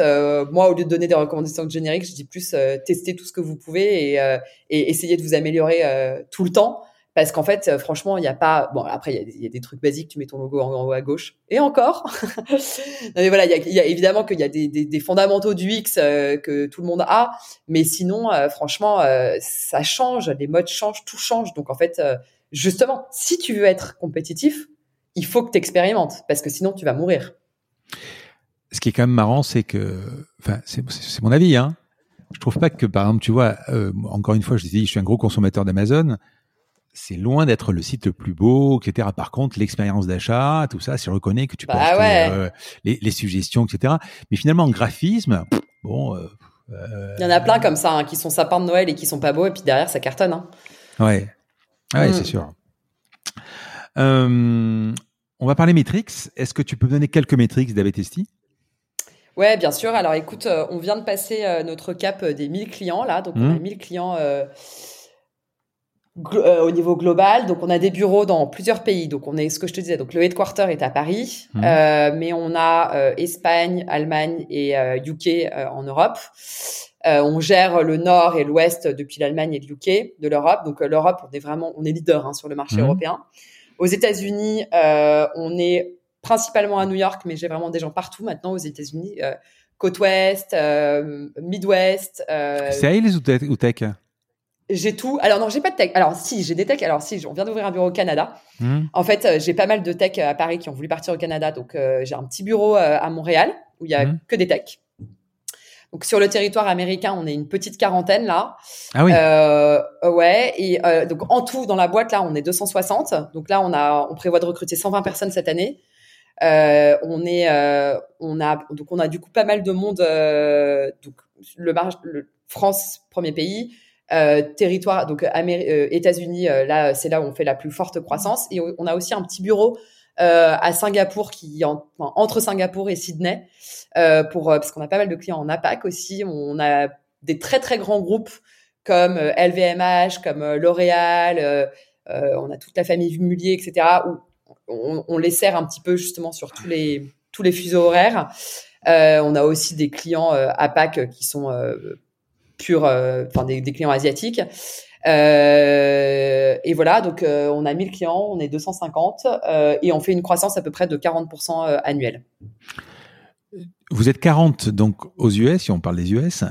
moi, au lieu de donner des recommandations génériques, je dis plus tester tout ce que vous pouvez et, et essayer de vous améliorer tout le temps. Parce qu'en fait, euh, franchement, il n'y a pas. Bon, après, il y, a des trucs basiques. Tu mets ton logo en, haut à gauche. Et encore. [LAUGHS] mais voilà, il y a, évidemment qu'il y a des, fondamentaux du X euh, que tout le monde a. Mais sinon, euh, franchement, ça change. Les modes changent, tout change. Donc en fait, justement, si tu veux être compétitif, il faut que tu expérimentes. Parce que sinon, tu vas mourir. Ce qui est quand même marrant, c'est que. Enfin, c'est mon avis, hein je trouve pas que, par exemple, tu vois, encore une fois, je dis, je suis un gros consommateur d'Amazon. C'est loin d'être le site le plus beau, etc. Par contre, l'expérience d'achat, tout ça, c'est reconnaît que tu peux bah euh, les, suggestions, etc. Mais finalement, en graphisme, bon. Euh, Il y en a plein comme ça, hein, qui sont sapins de Noël et qui sont pas beaux, et puis derrière, ça cartonne. Hein. Ouais, ouais, c'est mm. sûr. on va parler métriques. Est-ce que tu peux donner quelques métriques d'Abetesti Ouais, bien sûr. Alors écoute, euh, on vient de passer euh, notre cap euh, des 1000 clients là, donc on a 1000 mmh. Clients au niveau global. Donc on a des bureaux dans plusieurs pays. Donc on est ce que je te disais. Donc le headquarter est à Paris, mmh. mais on a Espagne, Allemagne et UK en Europe. on gère le nord et l'ouest depuis l'Allemagne et le UK de l'Europe. Donc l'Europe, on est vraiment, on est leader hein, sur le marché mmh. européen. Aux États-Unis, on est principalement à New York, mais j'ai vraiment des gens partout maintenant aux États-Unis, euh, côte ouest, euh, Midwest. Euh, Sales ou tech, J'ai tout. Alors non, j'ai pas de tech. Alors si, j'ai des tech. Alors si, on vient d'ouvrir un bureau au Canada. Hmm. En fait, j'ai pas mal de tech à Paris qui ont voulu partir au Canada, donc j'ai un petit bureau à Montréal où il y a hmm. que des techs. Donc sur le territoire américain, on est une petite quarantaine là. Ah oui. Euh, ouais. Et donc en tout dans la boîte là, on est 260. Donc là, on a, on prévoit de recruter 120 personnes cette année. Euh, on est, euh, on a donc on a du coup pas mal de monde. Euh, donc le, le France premier pays. Euh, territoire, donc États-Unis, là c'est là où on fait la plus forte croissance et on a aussi un petit bureau à Singapour qui entre Singapour et Sydney pour parce qu'on a pas mal de clients en APAC aussi. On a des très très grands groupes comme LVMH, comme L'Oréal, on a toute la famille Mullier, etc. Où on, les sert un petit peu justement sur tous les tous les fuseaux horaires. Euh, on a aussi des clients euh, APAC qui sont euh, enfin des, clients asiatiques. et voilà, donc on a 1000 clients, on est 250 et on fait une croissance à peu près de 40% annuelle. Vous êtes 40 donc aux US, si on parle des US.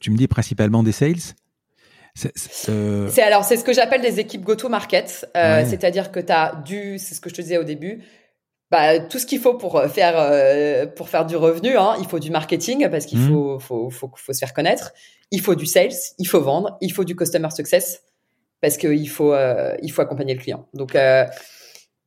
tu me dis principalement des sales? C'est alors c'est ce que j'appelle des équipes go-to-market, euh, c'est-à-dire que tu as du, c'est ce que je te disais au début, bah, tout ce qu'il faut pour euh, faire euh, pour faire du revenu. Hein. Il faut du marketing parce qu'il mmh. faut, faut, faut, faut se faire connaître. Il faut du sales, il faut vendre, il faut du customer success parce qu'il faut il faut accompagner le client. Donc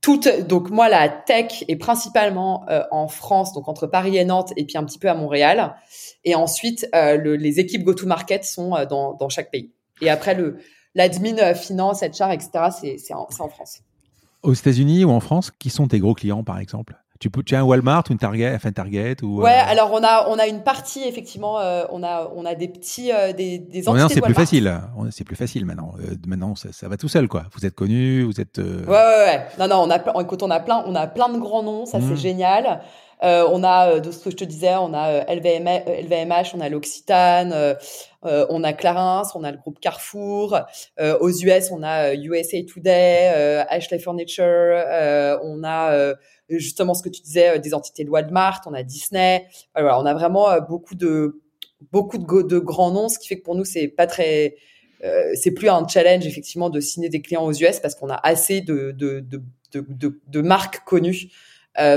toute, donc moi la tech est principalement en France, donc entre Paris et Nantes, et puis un petit peu à Montréal. Et ensuite, le, les équipes go-to-market sont dans, dans chaque pays. Et après, le l'admin euh, finance, HR, etc., c'est en, en, France. Aux États-Unis ou en France, qui sont tes gros clients, par exemple? Tu, tu as un Walmart ou une Target, enfin Target ou Ouais, euh, alors on a on a une partie effectivement, euh, on a on a des petits des des entités. c'est plus facile. C'est plus facile maintenant. maintenant ça, ça, va tout seul quoi. Vous êtes connu, vous êtes. Ouais, ouais ouais. Non non, on a écoute on a plein on a plein de grands noms, ça c'est mmh. génial. Euh, on a, euh, de ce que je te disais, on a LVMH, euh, LVMH on a l'Occitane, on a Clarins, on a le groupe Carrefour. aux US, on a USA Today, Ashley Furniture, on a justement ce que tu disais, des entités de Walmart, on a Disney. Voilà, on a vraiment beaucoup de beaucoup de, de, grands noms, ce qui fait que pour nous c'est pas très c'est plus un challenge effectivement de signer des clients aux US parce qu'on a assez de, de, de, de marques connues euh,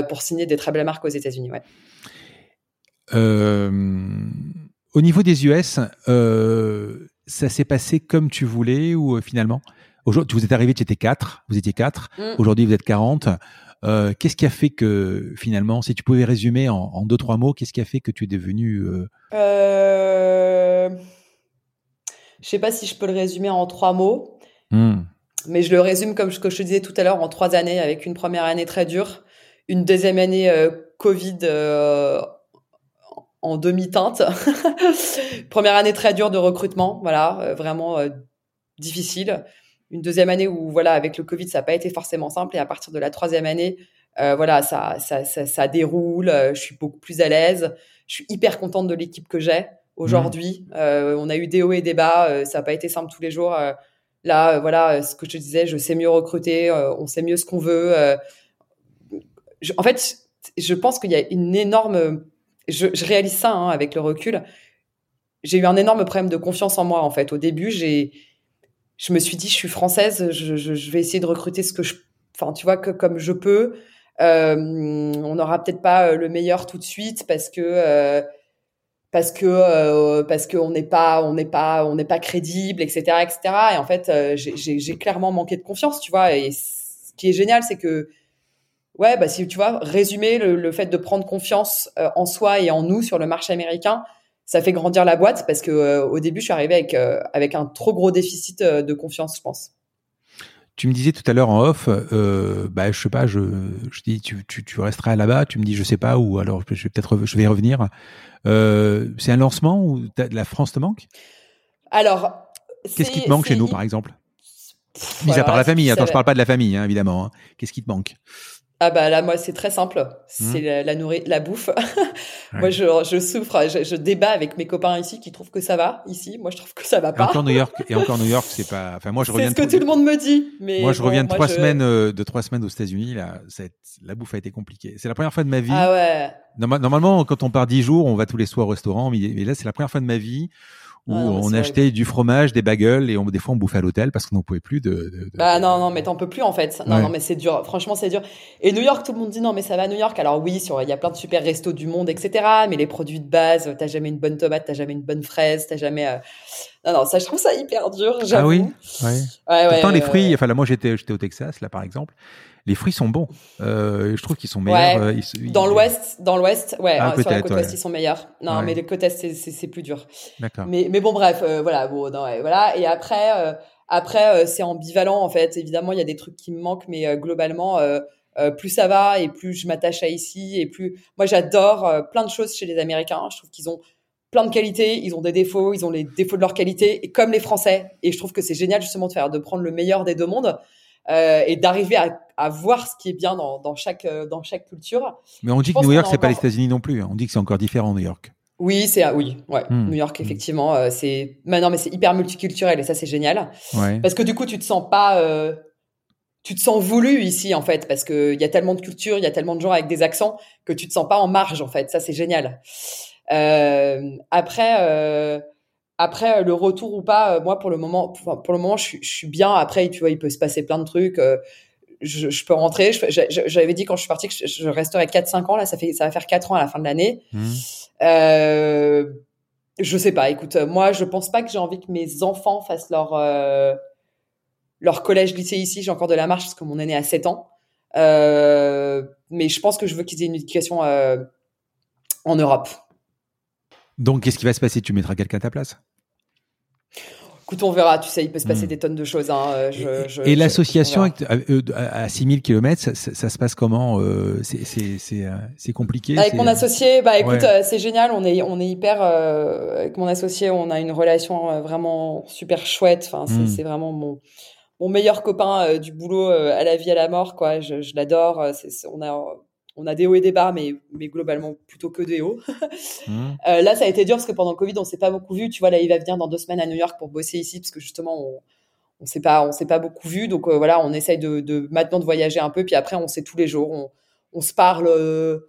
pour signer des très belles marques aux États-Unis. Ouais. Euh, au niveau des US, euh, ça s'est passé comme tu voulais ou finalement? Aujourd'hui, vous êtes arrivé, tu étais 4, vous étiez 4, mm. aujourd'hui vous êtes 40. qu'est-ce qui a fait que finalement, si tu pouvais résumer en, deux, trois mots, qu'est-ce qui a fait que tu es devenu... Euh... Je sais pas si je peux le résumer en trois mots, mm. mais je le résume comme ce que je te disais tout à l'heure en trois années, avec une première année très dure, une deuxième année euh, Covid euh, en demi-teinte. [LAUGHS] Première année très dure de recrutement, voilà, euh, vraiment difficile. Une deuxième année où, voilà, avec le Covid, ça n'a pas été forcément simple. Et à partir de la troisième année, voilà, ça, ça, ça, ça, déroule. je suis beaucoup plus à l'aise. Je suis hyper contente de l'équipe que j'ai aujourd'hui. Mmh. on a eu des hauts et des bas. ça n'a pas été simple tous les jours. là, voilà, ce que je te disais, je sais mieux recruter. on sait mieux ce qu'on veut en fait, je pense qu'il y a une énorme. Je, réalise ça hein, avec le recul. J'ai eu un énorme problème de confiance en moi en fait. Au début, j'ai, je me suis dit, je suis française, je, vais essayer de recruter ce que je, enfin, tu vois, que comme je peux. Euh, on n'aura peut-être pas euh, le meilleur tout de suite parce que euh, parce que parce qu'on n'est pas on n'est pas on n'est pas crédible, etc., etc. Et en fait, j'ai clairement manqué de confiance, tu vois. Et ce qui est génial, c'est que ouais, bah si tu vois, résumer le, fait de prendre confiance en soi et en nous sur le marché américain, ça fait grandir la boîte parce que au début, je suis arrivée avec avec un trop gros déficit de confiance, je pense. Tu me disais tout à l'heure en off, euh, bah je sais pas, je, je dis tu, tu, tu resteras là-bas, tu me dis je sais pas ou alors je vais peut-être je vais y revenir. Euh, c'est un lancement ou la France te manque? Alors, qu'est-ce qui te manque chez nous par exemple? Mis à part la famille, attends, je parle pas de la famille hein, évidemment. Hein. Qu'est-ce qui te manque? Ah bah là moi c'est très simple, c'est mmh. la, la, la bouffe. [LAUGHS] moi je, je souffre, je, je, débat avec mes copains ici qui trouvent que ça va ici, moi je trouve que ça va pas. Et encore New York et encore New York [LAUGHS] c'est pas. Enfin moi je reviens. C'est ce que tout le monde me dit. Mais moi je reviens de trois semaines euh, de trois semaines aux États-Unis là, la bouffe a été compliquée. C'est la première fois de ma vie. Ah ouais. Normalement quand on part dix jours on va tous les soirs au restaurant, mais là c'est la première fois de ma vie où on achetait du fromage, des bagels et on, des fois on bouffait à l'hôtel parce qu'on n'en pouvait plus de, de, Bah non, non, mais t'en peux plus en fait. Non, non, mais c'est dur. Franchement, c'est dur. Et New York, tout le monde dit non, mais ça va New York. Alors oui, il y a plein de super restos du monde, etc. Mais les produits de base, t'as jamais une bonne tomate, t'as jamais une bonne fraise, t'as jamais. Euh, non, non, ça, je trouve ça hyper dur. Ah oui? Ouais. ouais Pourtant, les fruits. Enfin là, moi, j'étais, j'étais au Texas, là, par exemple les fruits sont bons. Euh, je trouve qu'ils sont meilleurs. Euh, dans l'ouest, dans l'ouest, ouais, ah, sur la côte ouest, ils sont meilleurs. Non, mais les côtes est, c'est plus dur. D'accord. Mais, mais bon, bref, euh, voilà, bon, non, voilà. Et après, après, c'est ambivalent en fait. Évidemment, il y a des trucs qui me manquent, mais globalement. plus ça va et plus je m'attache à ici et plus moi j'adore plein de choses chez les Américains. Je trouve qu'ils ont plein de qualités, ils ont des défauts, ils ont les défauts de leur qualité, et comme les Français. Et je trouve que c'est génial justement de faire, de prendre le meilleur des deux mondes euh, et d'arriver à, à, voir ce qui est bien dans, dans, chaque, euh, dans chaque culture. Mais on dit que New York, c'est pas les États-Unis non plus. Hein. On dit que c'est encore différent, New York. Oui, c'est oui, ouais. Hmm. New York effectivement, euh, c'est maintenant mais c'est hyper multiculturel et ça c'est génial. Ouais. Parce que du coup, tu te sens pas euh, tu te sens voulu ici en fait parce que il y a tellement de culture, il y a tellement de gens avec des accents que tu te sens pas en marge en fait. Ça c'est génial. Euh, après après, euh, le retour ou pas, euh, moi, pour le moment, pour, le moment, je, suis bien. Après, tu vois, il peut se passer plein de trucs. Euh, je, peux rentrer. J'avais dit quand je suis partie que je, resterai 4-5 ans. Là, ça, fait, ça va faire 4 ans à la fin de l'année. Mmh. Euh, je sais pas. Écoute, moi, je pense pas que j'ai envie que mes enfants fassent leur, leur collège, lycée ici. J'ai encore de la marche parce que mon aîné a 7 ans. mais je pense que je veux qu'ils aient une éducation en Europe. Donc, qu'est-ce qui va se passer? Tu mettras quelqu'un à ta place? Écoute, on verra, tu sais, il peut se passer hmm. des tonnes de choses. Hein. Euh, et, l'association à, 6000 km, ça, ça, se passe comment euh, euh, C'est compliqué Avec mon associé, bah écoute, c'est génial, on est, on est hyper... avec mon associé, on a une relation vraiment super chouette. Enfin, c'est hmm. vraiment mon, mon meilleur copain du boulot à la vie, à la mort. quoi. Je, je l'adore. On a on a des hauts et des bas, mais, mais globalement plutôt que des hauts. [LAUGHS] Mmh. Euh, là, ça a été dur parce que pendant le Covid, on s'est pas beaucoup vu. Tu vois, là, il va venir dans deux semaines à New York pour bosser ici parce que justement, on, on s'est pas, on s'est pas beaucoup vu. Donc euh, voilà, on essaye de, de, maintenant de voyager un peu. Puis après, on sait tous les jours. On, on se parle euh,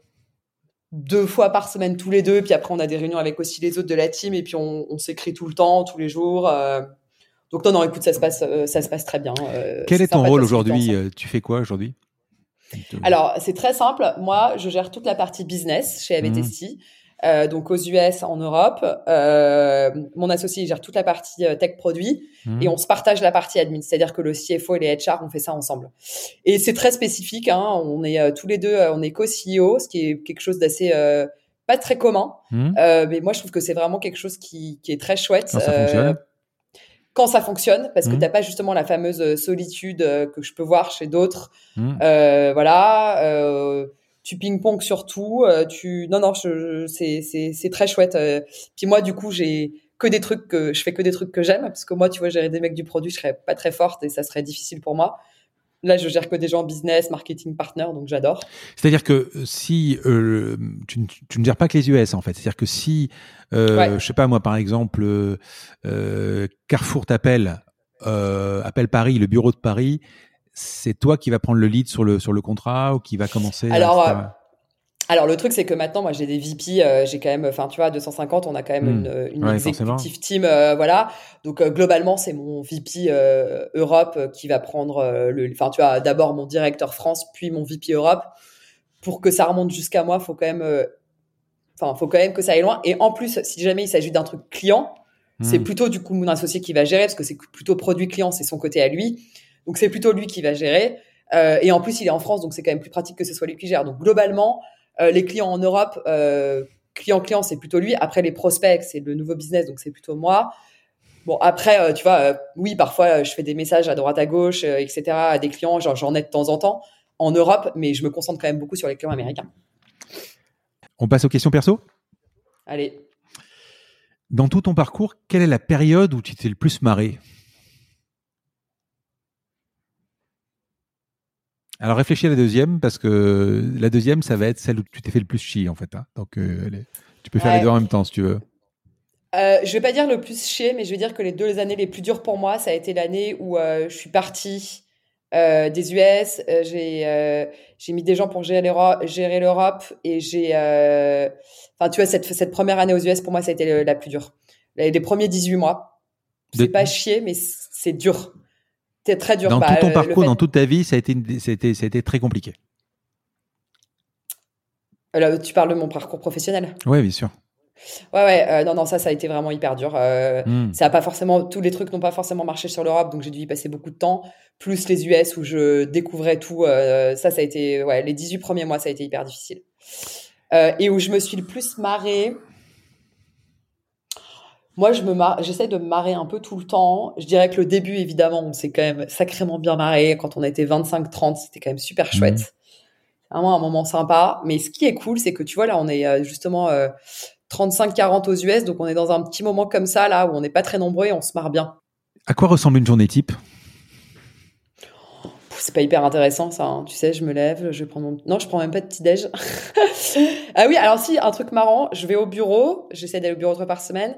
deux fois par semaine tous les deux. Puis après, on a des réunions avec aussi les autres de la team. Et puis on, on s'écrit tout le temps, tous les jours. donc non, non, écoute, ça se passe, ça se passe très bien. Quel est ton rôle aujourd'hui Tu fais quoi aujourd'hui? Alors, c'est très simple. Moi, je gère toute la partie business chez ABTC. Mmh. Euh, donc aux US, en Europe. Euh, mon associé gère toute la partie euh, tech produit mmh. et on se partage la partie admin. C'est-à-dire que le CFO et les HR, on fait ça ensemble. Et c'est très spécifique. Hein. On est tous les deux, on est co-CEO, ce qui est quelque chose d'assez pas très commun. Mmh. mais moi, je trouve que c'est vraiment quelque chose qui, qui est très chouette. ça fonctionne? Quand ça fonctionne, parce que tu mmh. t'as pas justement la fameuse euh, solitude euh, que je peux voir chez d'autres. Mmh. Euh, voilà, euh, tu ping-pong sur tout. tu non non, c'est c'est c'est très chouette. Puis moi du coup j'ai que des trucs que je fais que des trucs que j'aime parce que moi tu vois gérer des mecs du produit, je serais pas très forte et ça serait difficile pour moi. Là, je gère que des gens business, marketing partner, donc j'adore. C'est-à-dire que si euh, tu, tu, ne gères pas que les US en fait, c'est-à-dire que si, euh, je sais pas moi par exemple, euh, Carrefour t'appelle, euh, appelle Paris, le bureau de Paris, c'est toi qui va prendre le lead sur le sur le contrat ou qui va commencer. Alors. Alors le truc c'est que maintenant moi j'ai des VP, euh, j'ai quand même, enfin tu vois 250, on a quand même hmm. une, une executive team, euh, voilà. Donc euh, globalement c'est mon VP Europe qui va prendre le, enfin tu vois d'abord mon directeur France puis mon VP Europe. Pour que ça remonte jusqu'à moi, faut quand même Enfin, faut quand même que ça aille loin. Et en plus, si jamais il s'agit d'un truc client, c'est hmm. plutôt du coup mon associé qui va gérer parce que c'est plutôt produit client, c'est son côté à lui. Donc c'est plutôt lui qui va gérer. Euh, et en plus, il est en France, donc c'est quand même plus pratique que ce soit lui qui gère. Donc globalement, euh, les clients en Europe, euh, client client, c'est plutôt lui. Après les prospects, c'est le nouveau business, donc c'est plutôt moi. Bon après, euh, tu vois, euh, oui, parfois je fais des messages à droite à gauche, etc. à des clients, genre j'en ai de temps en temps en Europe, mais je me concentre quand même beaucoup sur les clients américains. On passe aux questions perso? Allez. Dans tout ton parcours, quelle est la période où tu t'es le plus marré? Alors réfléchis à la deuxième, parce que la deuxième, ça va être celle où tu t'es fait le plus chier, en fait. Hein. Donc, euh, tu peux faire les deux en même temps, si tu veux. Euh, je vais pas dire le plus chier, mais je vais dire que les deux années les plus dures pour moi, ça a été l'année où euh, je suis partie euh, des US, j'ai j'ai mis des gens pour gérer l'Europe et j'ai, enfin tu vois cette cette première année aux US pour moi ça a été la plus dure. Les, les premiers 18 mois, c'est pas chier, mais c'est dur. C'était très dur. Dans tout ton parcours, dans toute ta vie, ça a été, c'était, ça a été très compliqué. Là, tu parles de mon parcours professionnel? Oui, bien sûr. Ouais, ouais, euh, non, non, ça, ça a été vraiment hyper dur. Euh, hmm. Ça a pas forcément, tous les trucs n'ont pas forcément marché sur l'Europe, donc j'ai dû y passer beaucoup de temps. Plus les US où je découvrais tout, euh, ça, ça a été, ouais, les 18 premiers mois, ça a été hyper difficile. et où je me suis le plus marrée, moi, je me j'essaie de me marrer un peu tout le temps. Je dirais que le début, évidemment, on s'est quand même sacrément bien marré. Quand on était 25-30, c'était quand même super mhm. chouette. C'est Vraiment un moment sympa. Mais ce qui est cool, c'est que tu vois, là, on est euh, justement 35-40 euh, aux US. Donc, on est dans un petit moment comme ça, là, où on n'est pas très nombreux et on se marre bien. À quoi ressemble une journée type? C'est pas hyper intéressant ça. Hein. Tu sais, je me lève, je prends mon. Non, je prends même pas de petit déj. [LAUGHS] ah oui, alors si un truc marrant, je vais au bureau. J'essaie d'aller au bureau trois par semaine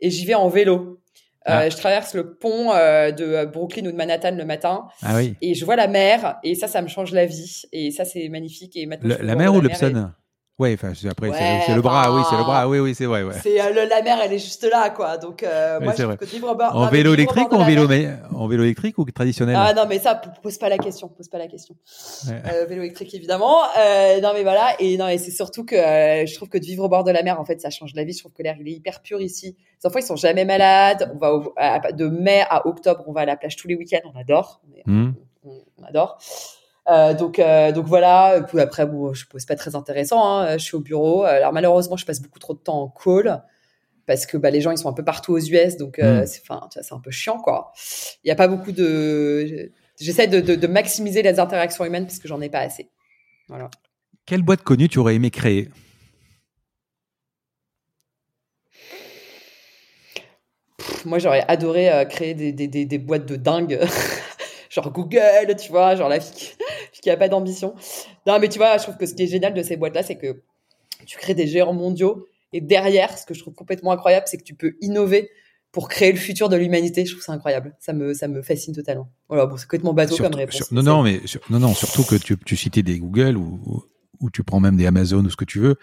et j'y vais en vélo. Euh, ah. je traverse le pont euh, de Brooklyn ou de Manhattan le matin ah oui. et je vois la mer et ça, ça me change la vie et ça, c'est magnifique. Et maintenant, la mer ou l'Epson Ouais, enfin après c'est le bras, oui, c'est le bras, oui, oui, c'est vrai, ouais. C'est euh, la mer, elle est juste là, quoi. Donc euh, moi, je trouve que vivre en vélo électrique ou en vélo, mais en vélo électrique ou traditionnel? Ah non, mais ça pose pas la question, pose pas la question. Euh, vélo électrique évidemment. Euh, non mais voilà, et non, et c'est surtout que je trouve que de vivre au bord de la mer, en fait, ça change la vie. Je trouve que l'air il est hyper pur ici. Les enfants ils sont jamais malades. On va de mai à octobre, on va à la plage tous les week-ends, on adore, mmh. on adore. Euh, donc, euh, donc voilà. Puis après, bon, je pose pas très intéressant. Hein. Je suis au bureau. Alors malheureusement, je passe beaucoup trop de temps en call parce que bah, les gens ils sont un peu partout aux US, donc euh, mm. c'est, enfin, c'est un peu chiant quoi. Il y a pas beaucoup de. J'essaie de, de, de, maximiser les interactions humaines parce que j'en ai pas assez. Voilà. Quelle boîte connue tu aurais aimé créer? Moi, j'aurais adoré euh, créer des, des, des, des boîtes de dingue. [LAUGHS] genre Google, tu vois, genre la fille [LAUGHS] qui a pas d'ambition. Non, mais tu vois, je trouve que ce qui est génial de ces boîtes-là, c'est que tu crées des géants mondiaux et derrière, ce que je trouve complètement incroyable, c'est que tu peux innover pour créer le futur de l'humanité. Je trouve ça incroyable. Ça me, ça me fascine totalement. Voilà, bon, c'est complètement bateau comme réponse. non, non, mais non, non, surtout que tu, tu citais des Google ou, ou tu prends même des Amazon ou ce que tu veux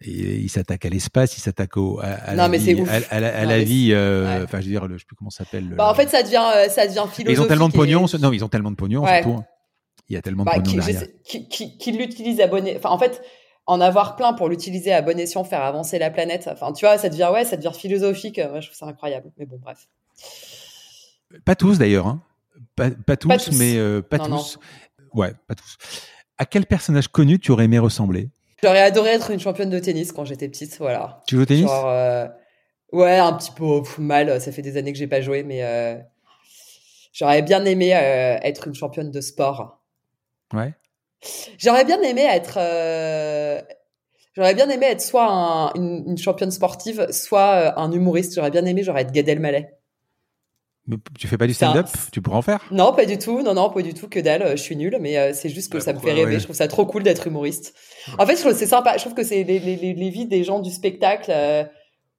et il s'attaque à l'espace, il s'attaque au à, la vie, à, la, vie. Euh, enfin, je veux dire, je sais plus comment ça s'appelle. Bah, en fait, ça devient, euh, ça devient philosophique. Ils ont tellement de pognon. Non, ils ont tellement de pognon surtout. Hein. Il y a tellement de bah, pognon derrière. Qui, qui, qui l'utilise à bon, enfin, en fait, en avoir plein pour l'utiliser à bon escient, faire avancer la planète. Enfin, tu vois, ça devient ouais, ça devient philosophique. Moi, je trouve ça incroyable. Mais bon, bref. Pas tous d'ailleurs, hein. Pas, pas, tous, mais euh, pas tous. Ouais, pas tous. À quel personnage connu tu aurais aimé ressembler? J'aurais adoré être une championne de tennis quand j'étais petite, voilà. Tu joues au tennis? Euh, Ouais, un petit peu mal. Ça fait des années que j'ai pas joué, mais euh, j'aurais bien aimé euh, être une championne de sport. Ouais. J'aurais bien aimé être. J'aurais bien aimé être soit une, championne sportive, soit un humoriste. J'aurais bien aimé, j'aurais être Gad Elmaleh. Tu fais pas du stand-up Tu pourrais en faire Non, pas du tout. Non, non, pas du tout. Que dalle. Je suis nulle, mais euh, c'est juste que ça me fait rêver. Je trouve ça trop cool d'être humoriste. En fait, je trouve c'est sympa. Je trouve que c'est les, les, les, vies des gens du spectacle euh,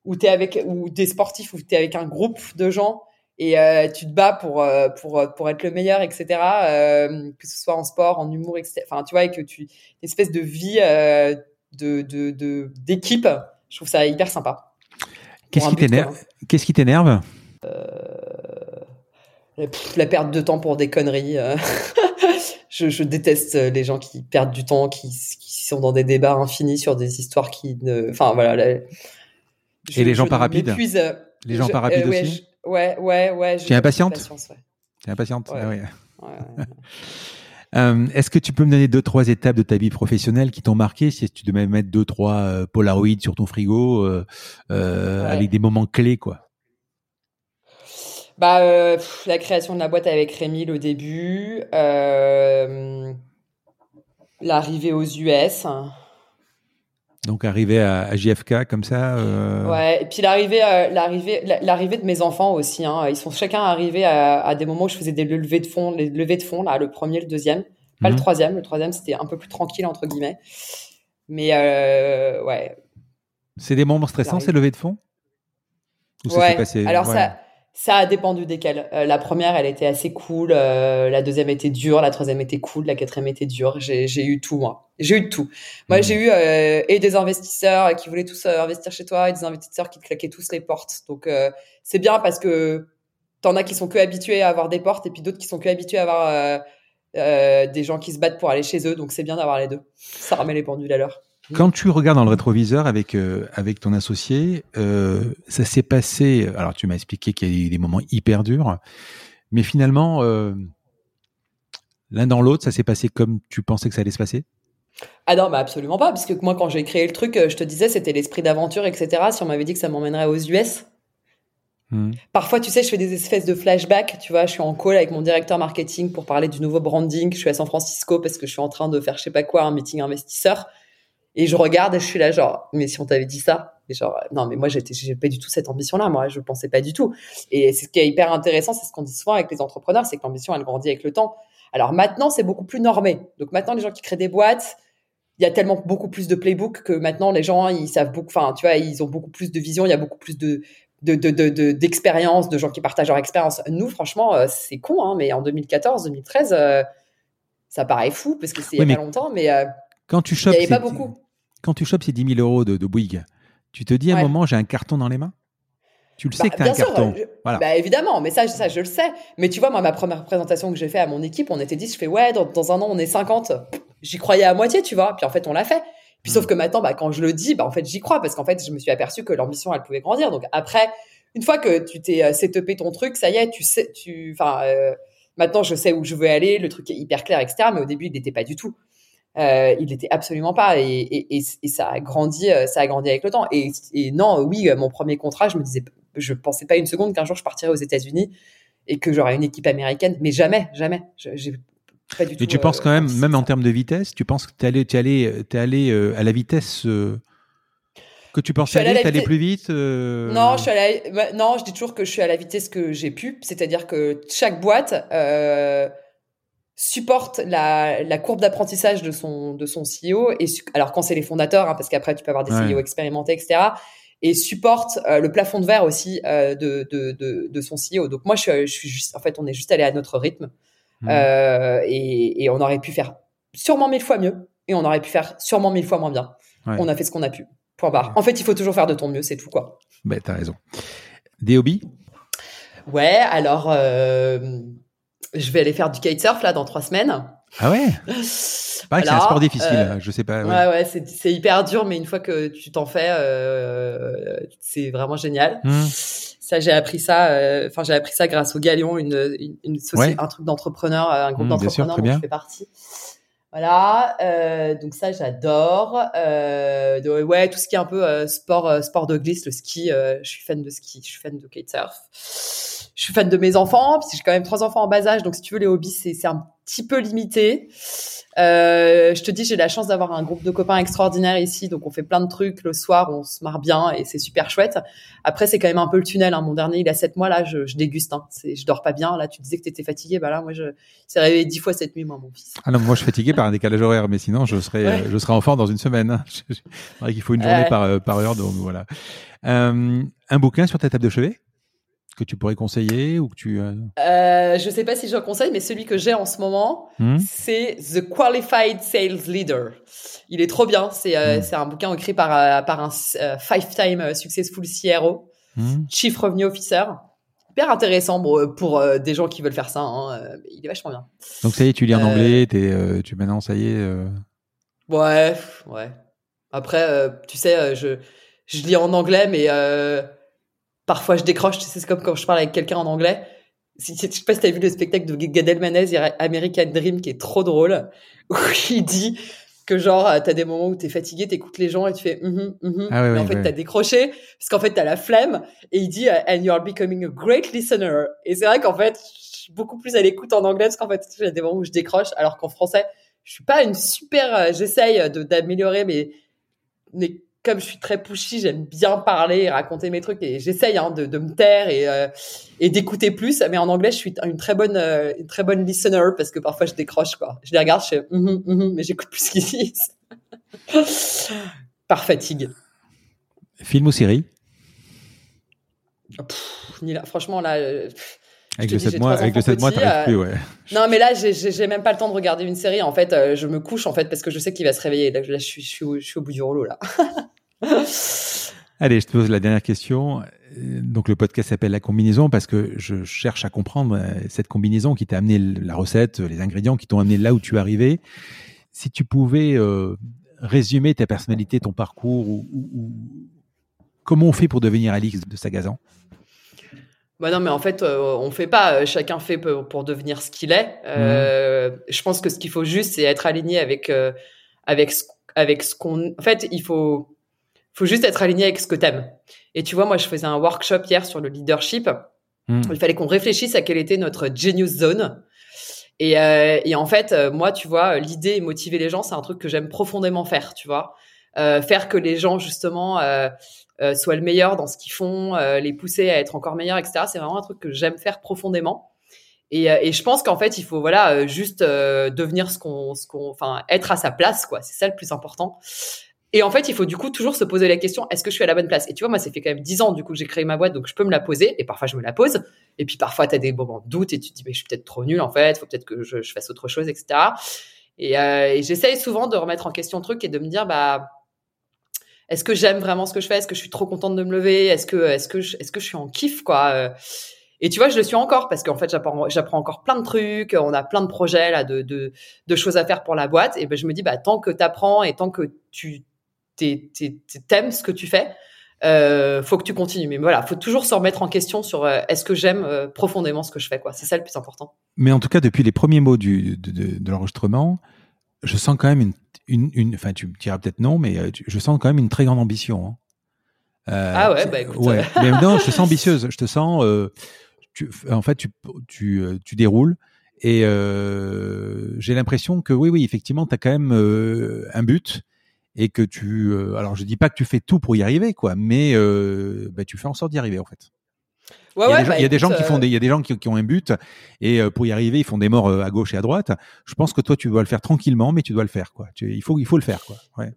où t'es avec ou des sportifs où t'es avec un groupe de gens et euh, tu te bats pour pour pour être le meilleur, etc. que ce soit en sport, en humour, etc. Enfin, tu vois, et que tu une espèce de vie de de d'équipe. je trouve ça hyper sympa. Qu'est-ce qui t'énerve Qu'est-ce qui t'énerve la perte de temps pour des conneries. Euh. [LAUGHS] je, déteste les gens qui perdent du temps, qui, sont dans des débats infinis sur des histoires qui ne. Enfin voilà. Et les gens pas rapides. Les gens pas rapides aussi. ouais, ouais, ouais. Tu es impatiente. Tu es impatiente. Ah ouais. [LAUGHS] Euh, est-ce que tu peux me donner deux trois étapes de ta vie professionnelle qui t'ont marqué? Si tu devais mettre deux trois euh, Polaroids sur ton frigo euh, avec des moments clés, quoi. Bah, la création de la boîte avec Rémi, le début, l'arrivée aux US. Donc arriver à, JFK comme ça. Euh... Ouais, et puis l'arrivée, euh, l'arrivée, l'arrivée de mes enfants aussi. Hein. Ils sont chacun arrivés à, à, des moments où je faisais des levées de fonds, les levées de fonds là, le premier, le deuxième, pas le mhm. troisième. Le troisième c'était un peu plus tranquille entre guillemets. Mais euh, ouais. C'est des moments stressants ces levées de fonds? Ou ouais. Passé... Alors ça ça a dépendu desquelles. Euh, la première, elle était assez cool. Euh, la deuxième était dure. La troisième était cool. La quatrième était dure. J'ai eu tout, moi. J'ai eu tout. Moi, mmh. j'ai eu euh, et des investisseurs qui voulaient tous investir chez toi et des investisseurs qui te claquaient tous les portes. Donc, c'est bien parce que t'en as qui sont que habitués à avoir des portes et puis d'autres qui sont que habitués à avoir des gens qui se battent pour aller chez eux. Donc, c'est bien d'avoir les deux. Ça remet les pendules à l'heure. Quand tu regardes dans le rétroviseur avec euh, avec ton associé, euh, ça s'est passé. Alors tu m'as expliqué qu'il y a eu des moments hyper durs, mais finalement, euh, l'un dans l'autre, ça s'est passé comme tu pensais que ça allait se passer? Ah non, bah absolument pas, parce que moi quand j'ai créé le truc, je te disais c'était l'esprit d'aventure, etc. Si on m'avait dit que ça m'emmènerait aux US. Hmm. Parfois, tu sais, je fais des espèces de flashbacks. Tu vois, je suis en call avec mon directeur marketing pour parler du nouveau branding. Je suis à San Francisco parce que je suis en train de faire je sais pas quoi, un meeting investisseur. Et je regarde et je suis là, genre, mais si on t'avait dit ça, et genre, non, mais moi, j'étais, j'ai pas du tout cette ambition-là, moi, je pensais pas du tout. Et c'est ce qui est hyper intéressant, c'est ce qu'on dit souvent avec les entrepreneurs, c'est que l'ambition, elle grandit avec le temps. Alors maintenant, c'est beaucoup plus normé. Donc maintenant, les gens qui créent des boîtes, il y a tellement beaucoup plus de playbook que maintenant, les gens, ils savent beaucoup, enfin, tu vois, ils ont beaucoup plus de vision, il y a beaucoup plus de, de, de, d'expérience, de, gens qui partagent leur expérience. Nous, franchement, euh, c'est con, hein, mais en 2014, 2013, euh, ça paraît fou parce que c'est il y a pas longtemps, mais euh, quand tu chopes, il n'y avait pas beaucoup. Quand tu chopes ces 10 000 euros de, de Bouygues, tu te dis à un moment, j'ai un carton dans les mains? Tu le sais bah, que tu as un carton. voilà. Bah, évidemment, mais ça, ça, je le sais. Mais tu vois, moi, ma première présentation que j'ai fait à mon équipe, on était 10, je fais, ouais, dans, un an, on est 50. J'y croyais à moitié, tu vois. Puis en fait, on l'a fait. Puis sauf mm. que maintenant, bah, quand je le dis, bah, en fait, j'y crois parce qu'en fait, je me suis aperçu que l'ambition, elle pouvait grandir. Donc après, une fois que tu t'es euh, setupé ton truc, ça y est, tu sais, tu, enfin, euh, maintenant, je sais où je veux aller, le truc est hyper clair, etc. Mais au début, il n'était pas du tout. Euh, il n'était absolument pas et, ça a grandi euh, ça a grandi avec le temps. Et, non oui euh, mon premier contrat je me disais je pensais pas une seconde qu'un jour je partirais aux États-Unis et que j'aurais une équipe américaine mais jamais jamais. J'ai pas du tout, et tu penses quand même même en termes de vitesse tu penses que tu allé tu allé es allé à la vitesse que tu pensais aller, aller plus vite Non, je suis allé non, je dis toujours que je suis à la vitesse que j'ai pu, c'est-à-dire que chaque boîte supporte la, la courbe d'apprentissage de son de son CEO et alors quand c'est les fondateurs hein, parce qu'après tu peux avoir des CEO expérimentés etc et supporte euh, le plafond de verre aussi euh, de, de, de, de, son CEO donc moi je, je, suis juste en fait on est juste allé à notre rythme mmh. euh, et, et, on aurait pu faire sûrement mille fois mieux et on aurait pu faire sûrement mille fois moins bien. On a fait ce qu'on a pu. Point barre. En fait il faut toujours faire de ton mieux c'est tout quoi. Ben t'as raison. Des hobbies? Ouais alors je vais aller faire du kitesurf là dans trois semaines. Ah ouais? C'est un sport difficile, euh, je sais pas. Ouais, ouais, c'est hyper dur, mais une fois que tu t'en fais, euh, c'est vraiment génial. Hmm. Ça, j'ai appris ça. Euh, enfin, j'ai appris ça grâce au Galion, une, une, une un truc d'entrepreneur, un groupe hmm, d'entrepreneurs dont je fais partie. Voilà, euh, donc ça j'adore. Euh, ouais, tout ce qui est un peu euh, sport, euh, sport de glisse, le ski. je suis fan de ski, je suis fan de kitesurf je suis fan de mes enfants, parce que j'ai quand même trois enfants en bas âge, donc si tu veux, les hobbies, c'est un petit peu limité. Euh, je te dis, j'ai la chance d'avoir un groupe de copains extraordinaires ici, donc on fait plein de trucs le soir, on se marre bien et c'est super chouette. Après, c'est quand même un peu le tunnel. Hein. Mon dernier, il a sept mois là, je, je déguste. Hein. Je dors pas bien. Là, tu disais que tu étais fatigué, bah là, moi, je s'est réveillé dix fois cette nuit, moi, mon fils. Ah non, moi, je suis fatigué par un décalage horaire, mais sinon, je serais, je serais en forme dans une semaine. Hein. [LAUGHS] Il faut une journée par, euh, par heure, donc voilà. Euh, un bouquin sur ta table de chevet? Que tu pourrais conseiller ou que tu euh... euh je sais pas si je conseille mais celui que j'ai en ce moment hmm. c'est The Qualified Sales Leader il est trop bien c'est euh, hmm. un bouquin écrit par euh, par un five time successful CRO hmm. Chief Revenue Officer hyper intéressant pour des gens qui veulent faire ça. Hein, il est vachement bien. Donc ça y est, tu lis en anglais, es, tu maintenant ça y est. Ouais, ouais. Après, tu sais, je je lis en anglais, mais parfois je décroche. C'est comme quand je parle avec quelqu'un en anglais. Je sais pas si t'as vu le spectacle de Gad Elmaleh, American Dream, qui est trop drôle, [LAUGHS] où il dit que genre t'as des moments où t'es fatigué, t'écoutes les gens et tu fais mm -hmm, ah en fait t'as décroché parce qu'en fait t'as la flemme et il dit and you are becoming a great listener et c'est vrai qu'en fait je suis beaucoup plus à l'écoute en anglais parce qu'en fait il y a des moments où je décroche alors qu'en français je suis pas une super euh, j'essaye d'améliorer mes mes comme je suis très pushy, j'aime bien parler et raconter mes trucs et j'essaye hein, de, de, me taire et, euh, et d'écouter plus. Mais en anglais, je suis une très bonne, euh, une très bonne listener parce que parfois je décroche quoi. Je les regarde, je fais mm -hmm, mais j'écoute plus ce qu'ils disent par fatigue. Film ou série? Ni là, franchement là. Euh, avec, le 7 mois, avec le 7 mois, t'arrives plus, ouais. Non, mais là, j'ai même pas le temps de regarder une série. En fait, je me couche, en fait, parce que je sais qu'il va se réveiller. Là, je, suis, je, suis au, je suis au bout du rouleau, là. [LAUGHS] Allez, je te pose la dernière question. Donc le podcast s'appelle La combinaison parce que je cherche à comprendre euh, cette combinaison qui t'a amené la recette, les ingrédients qui t'ont amené là où tu es arrivé. Si tu pouvais euh, résumer ta personnalité, ton parcours, ou, comment on fait pour devenir Alix de Sagazan? Bah non, mais en fait, euh, on fait pas. chacun fait pour, devenir ce qu'il est. Mmh. Je pense que ce qu'il faut juste, c'est être aligné avec avec avec ce qu'on. En fait, il faut faut juste être aligné avec ce que t'aimes. Et tu vois, moi, je faisais un workshop hier sur le leadership. Hmm. Il fallait qu'on réfléchisse à quelle était notre genius zone. Et, euh, et en fait, euh, moi, tu vois, l'idée et motiver les gens, c'est un truc que j'aime profondément faire, tu vois. Euh, faire que les gens, justement, euh, euh le meilleur dans ce qu'ils font, les pousser à être encore meilleurs, etc. C'est vraiment un truc que j'aime faire profondément. Et, et je pense qu'en fait, il faut voilà juste devenir ce qu'on, ce qu'on, enfin, être à sa place, quoi. C'est ça le plus important. Et en fait, il faut du coup toujours se poser la question est-ce que je suis à la bonne place? Et tu vois, moi, ça fait quand même dix ans du coup que j'ai créé ma boîte, donc je peux me la poser. Et parfois, je me la pose. Et puis parfois, tu as des moments de doute et tu te dis mais je suis peut-être trop nul en fait. Faut peut-être que je, je, fasse autre chose, etc. Et, euh, et j'essaye souvent de remettre en question le truc et de me dire bah est-ce que j'aime vraiment ce que je fais? Est-ce que je suis trop contente de me lever? Est-ce que est-ce que je, est-ce que je suis en kiff quoi? Euh, et tu vois, je le suis encore parce qu'en fait, j'apprends, j'apprends encore plein de trucs. On a plein de projets là, de, de, de choses à faire pour la boîte. Et ben, je me dis, bah, tant que tu apprends et tant que tu t'aimes ce que tu fais, euh, faut que tu continues. Mais voilà, faut toujours se remettre en question sur euh, est-ce que j'aime profondément ce que je fais, quoi. C'est ça le plus important. Mais en tout cas, depuis les premiers mots du, de, de, l'enregistrement, je sens quand même une, une, une, enfin, tu me diras peut-être non, mais euh, je sens quand même une très grande ambition. Hein. ah ouais, bah écoute. Ouais. mais non, je te sens [LAUGHS] ambitieuse. Je te sens, tu, en fait, tu, tu, tu déroules. Et j'ai l'impression que oui, oui, effectivement, tu as quand même un but et que tu euh, alors je dis pas que tu fais tout pour y arriver quoi mais euh, bah, tu fais en sorte d'y arriver en fait ouais, il y a, ouais, des, gens, bah, il y a des gens qui font euh des, il y a des gens qui, qui, ont un but et pour y arriver ils font des morts à gauche et à droite je pense que toi tu dois le faire tranquillement mais tu dois le faire quoi tu, il faut il faut le faire quoi ouais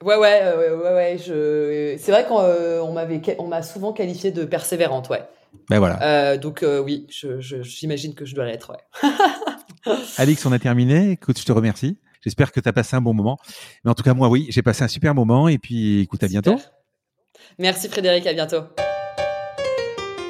Ouais, ouais, ouais, ouais, ouais. Je... C'est vrai qu'on on m'avait, on m'a souvent qualifié de persévérante, ouais. Ben voilà. Euh, donc oui, je, je, j'imagine que je dois l'être, ouais. [LAUGHS] Alix, on a terminé. Écoute, je te remercie. J'espère que tu as passé un bon moment. Mais en tout cas, moi, oui, j'ai passé un super moment. Et puis, écoute, à bientôt. Merci Frédéric, à bientôt.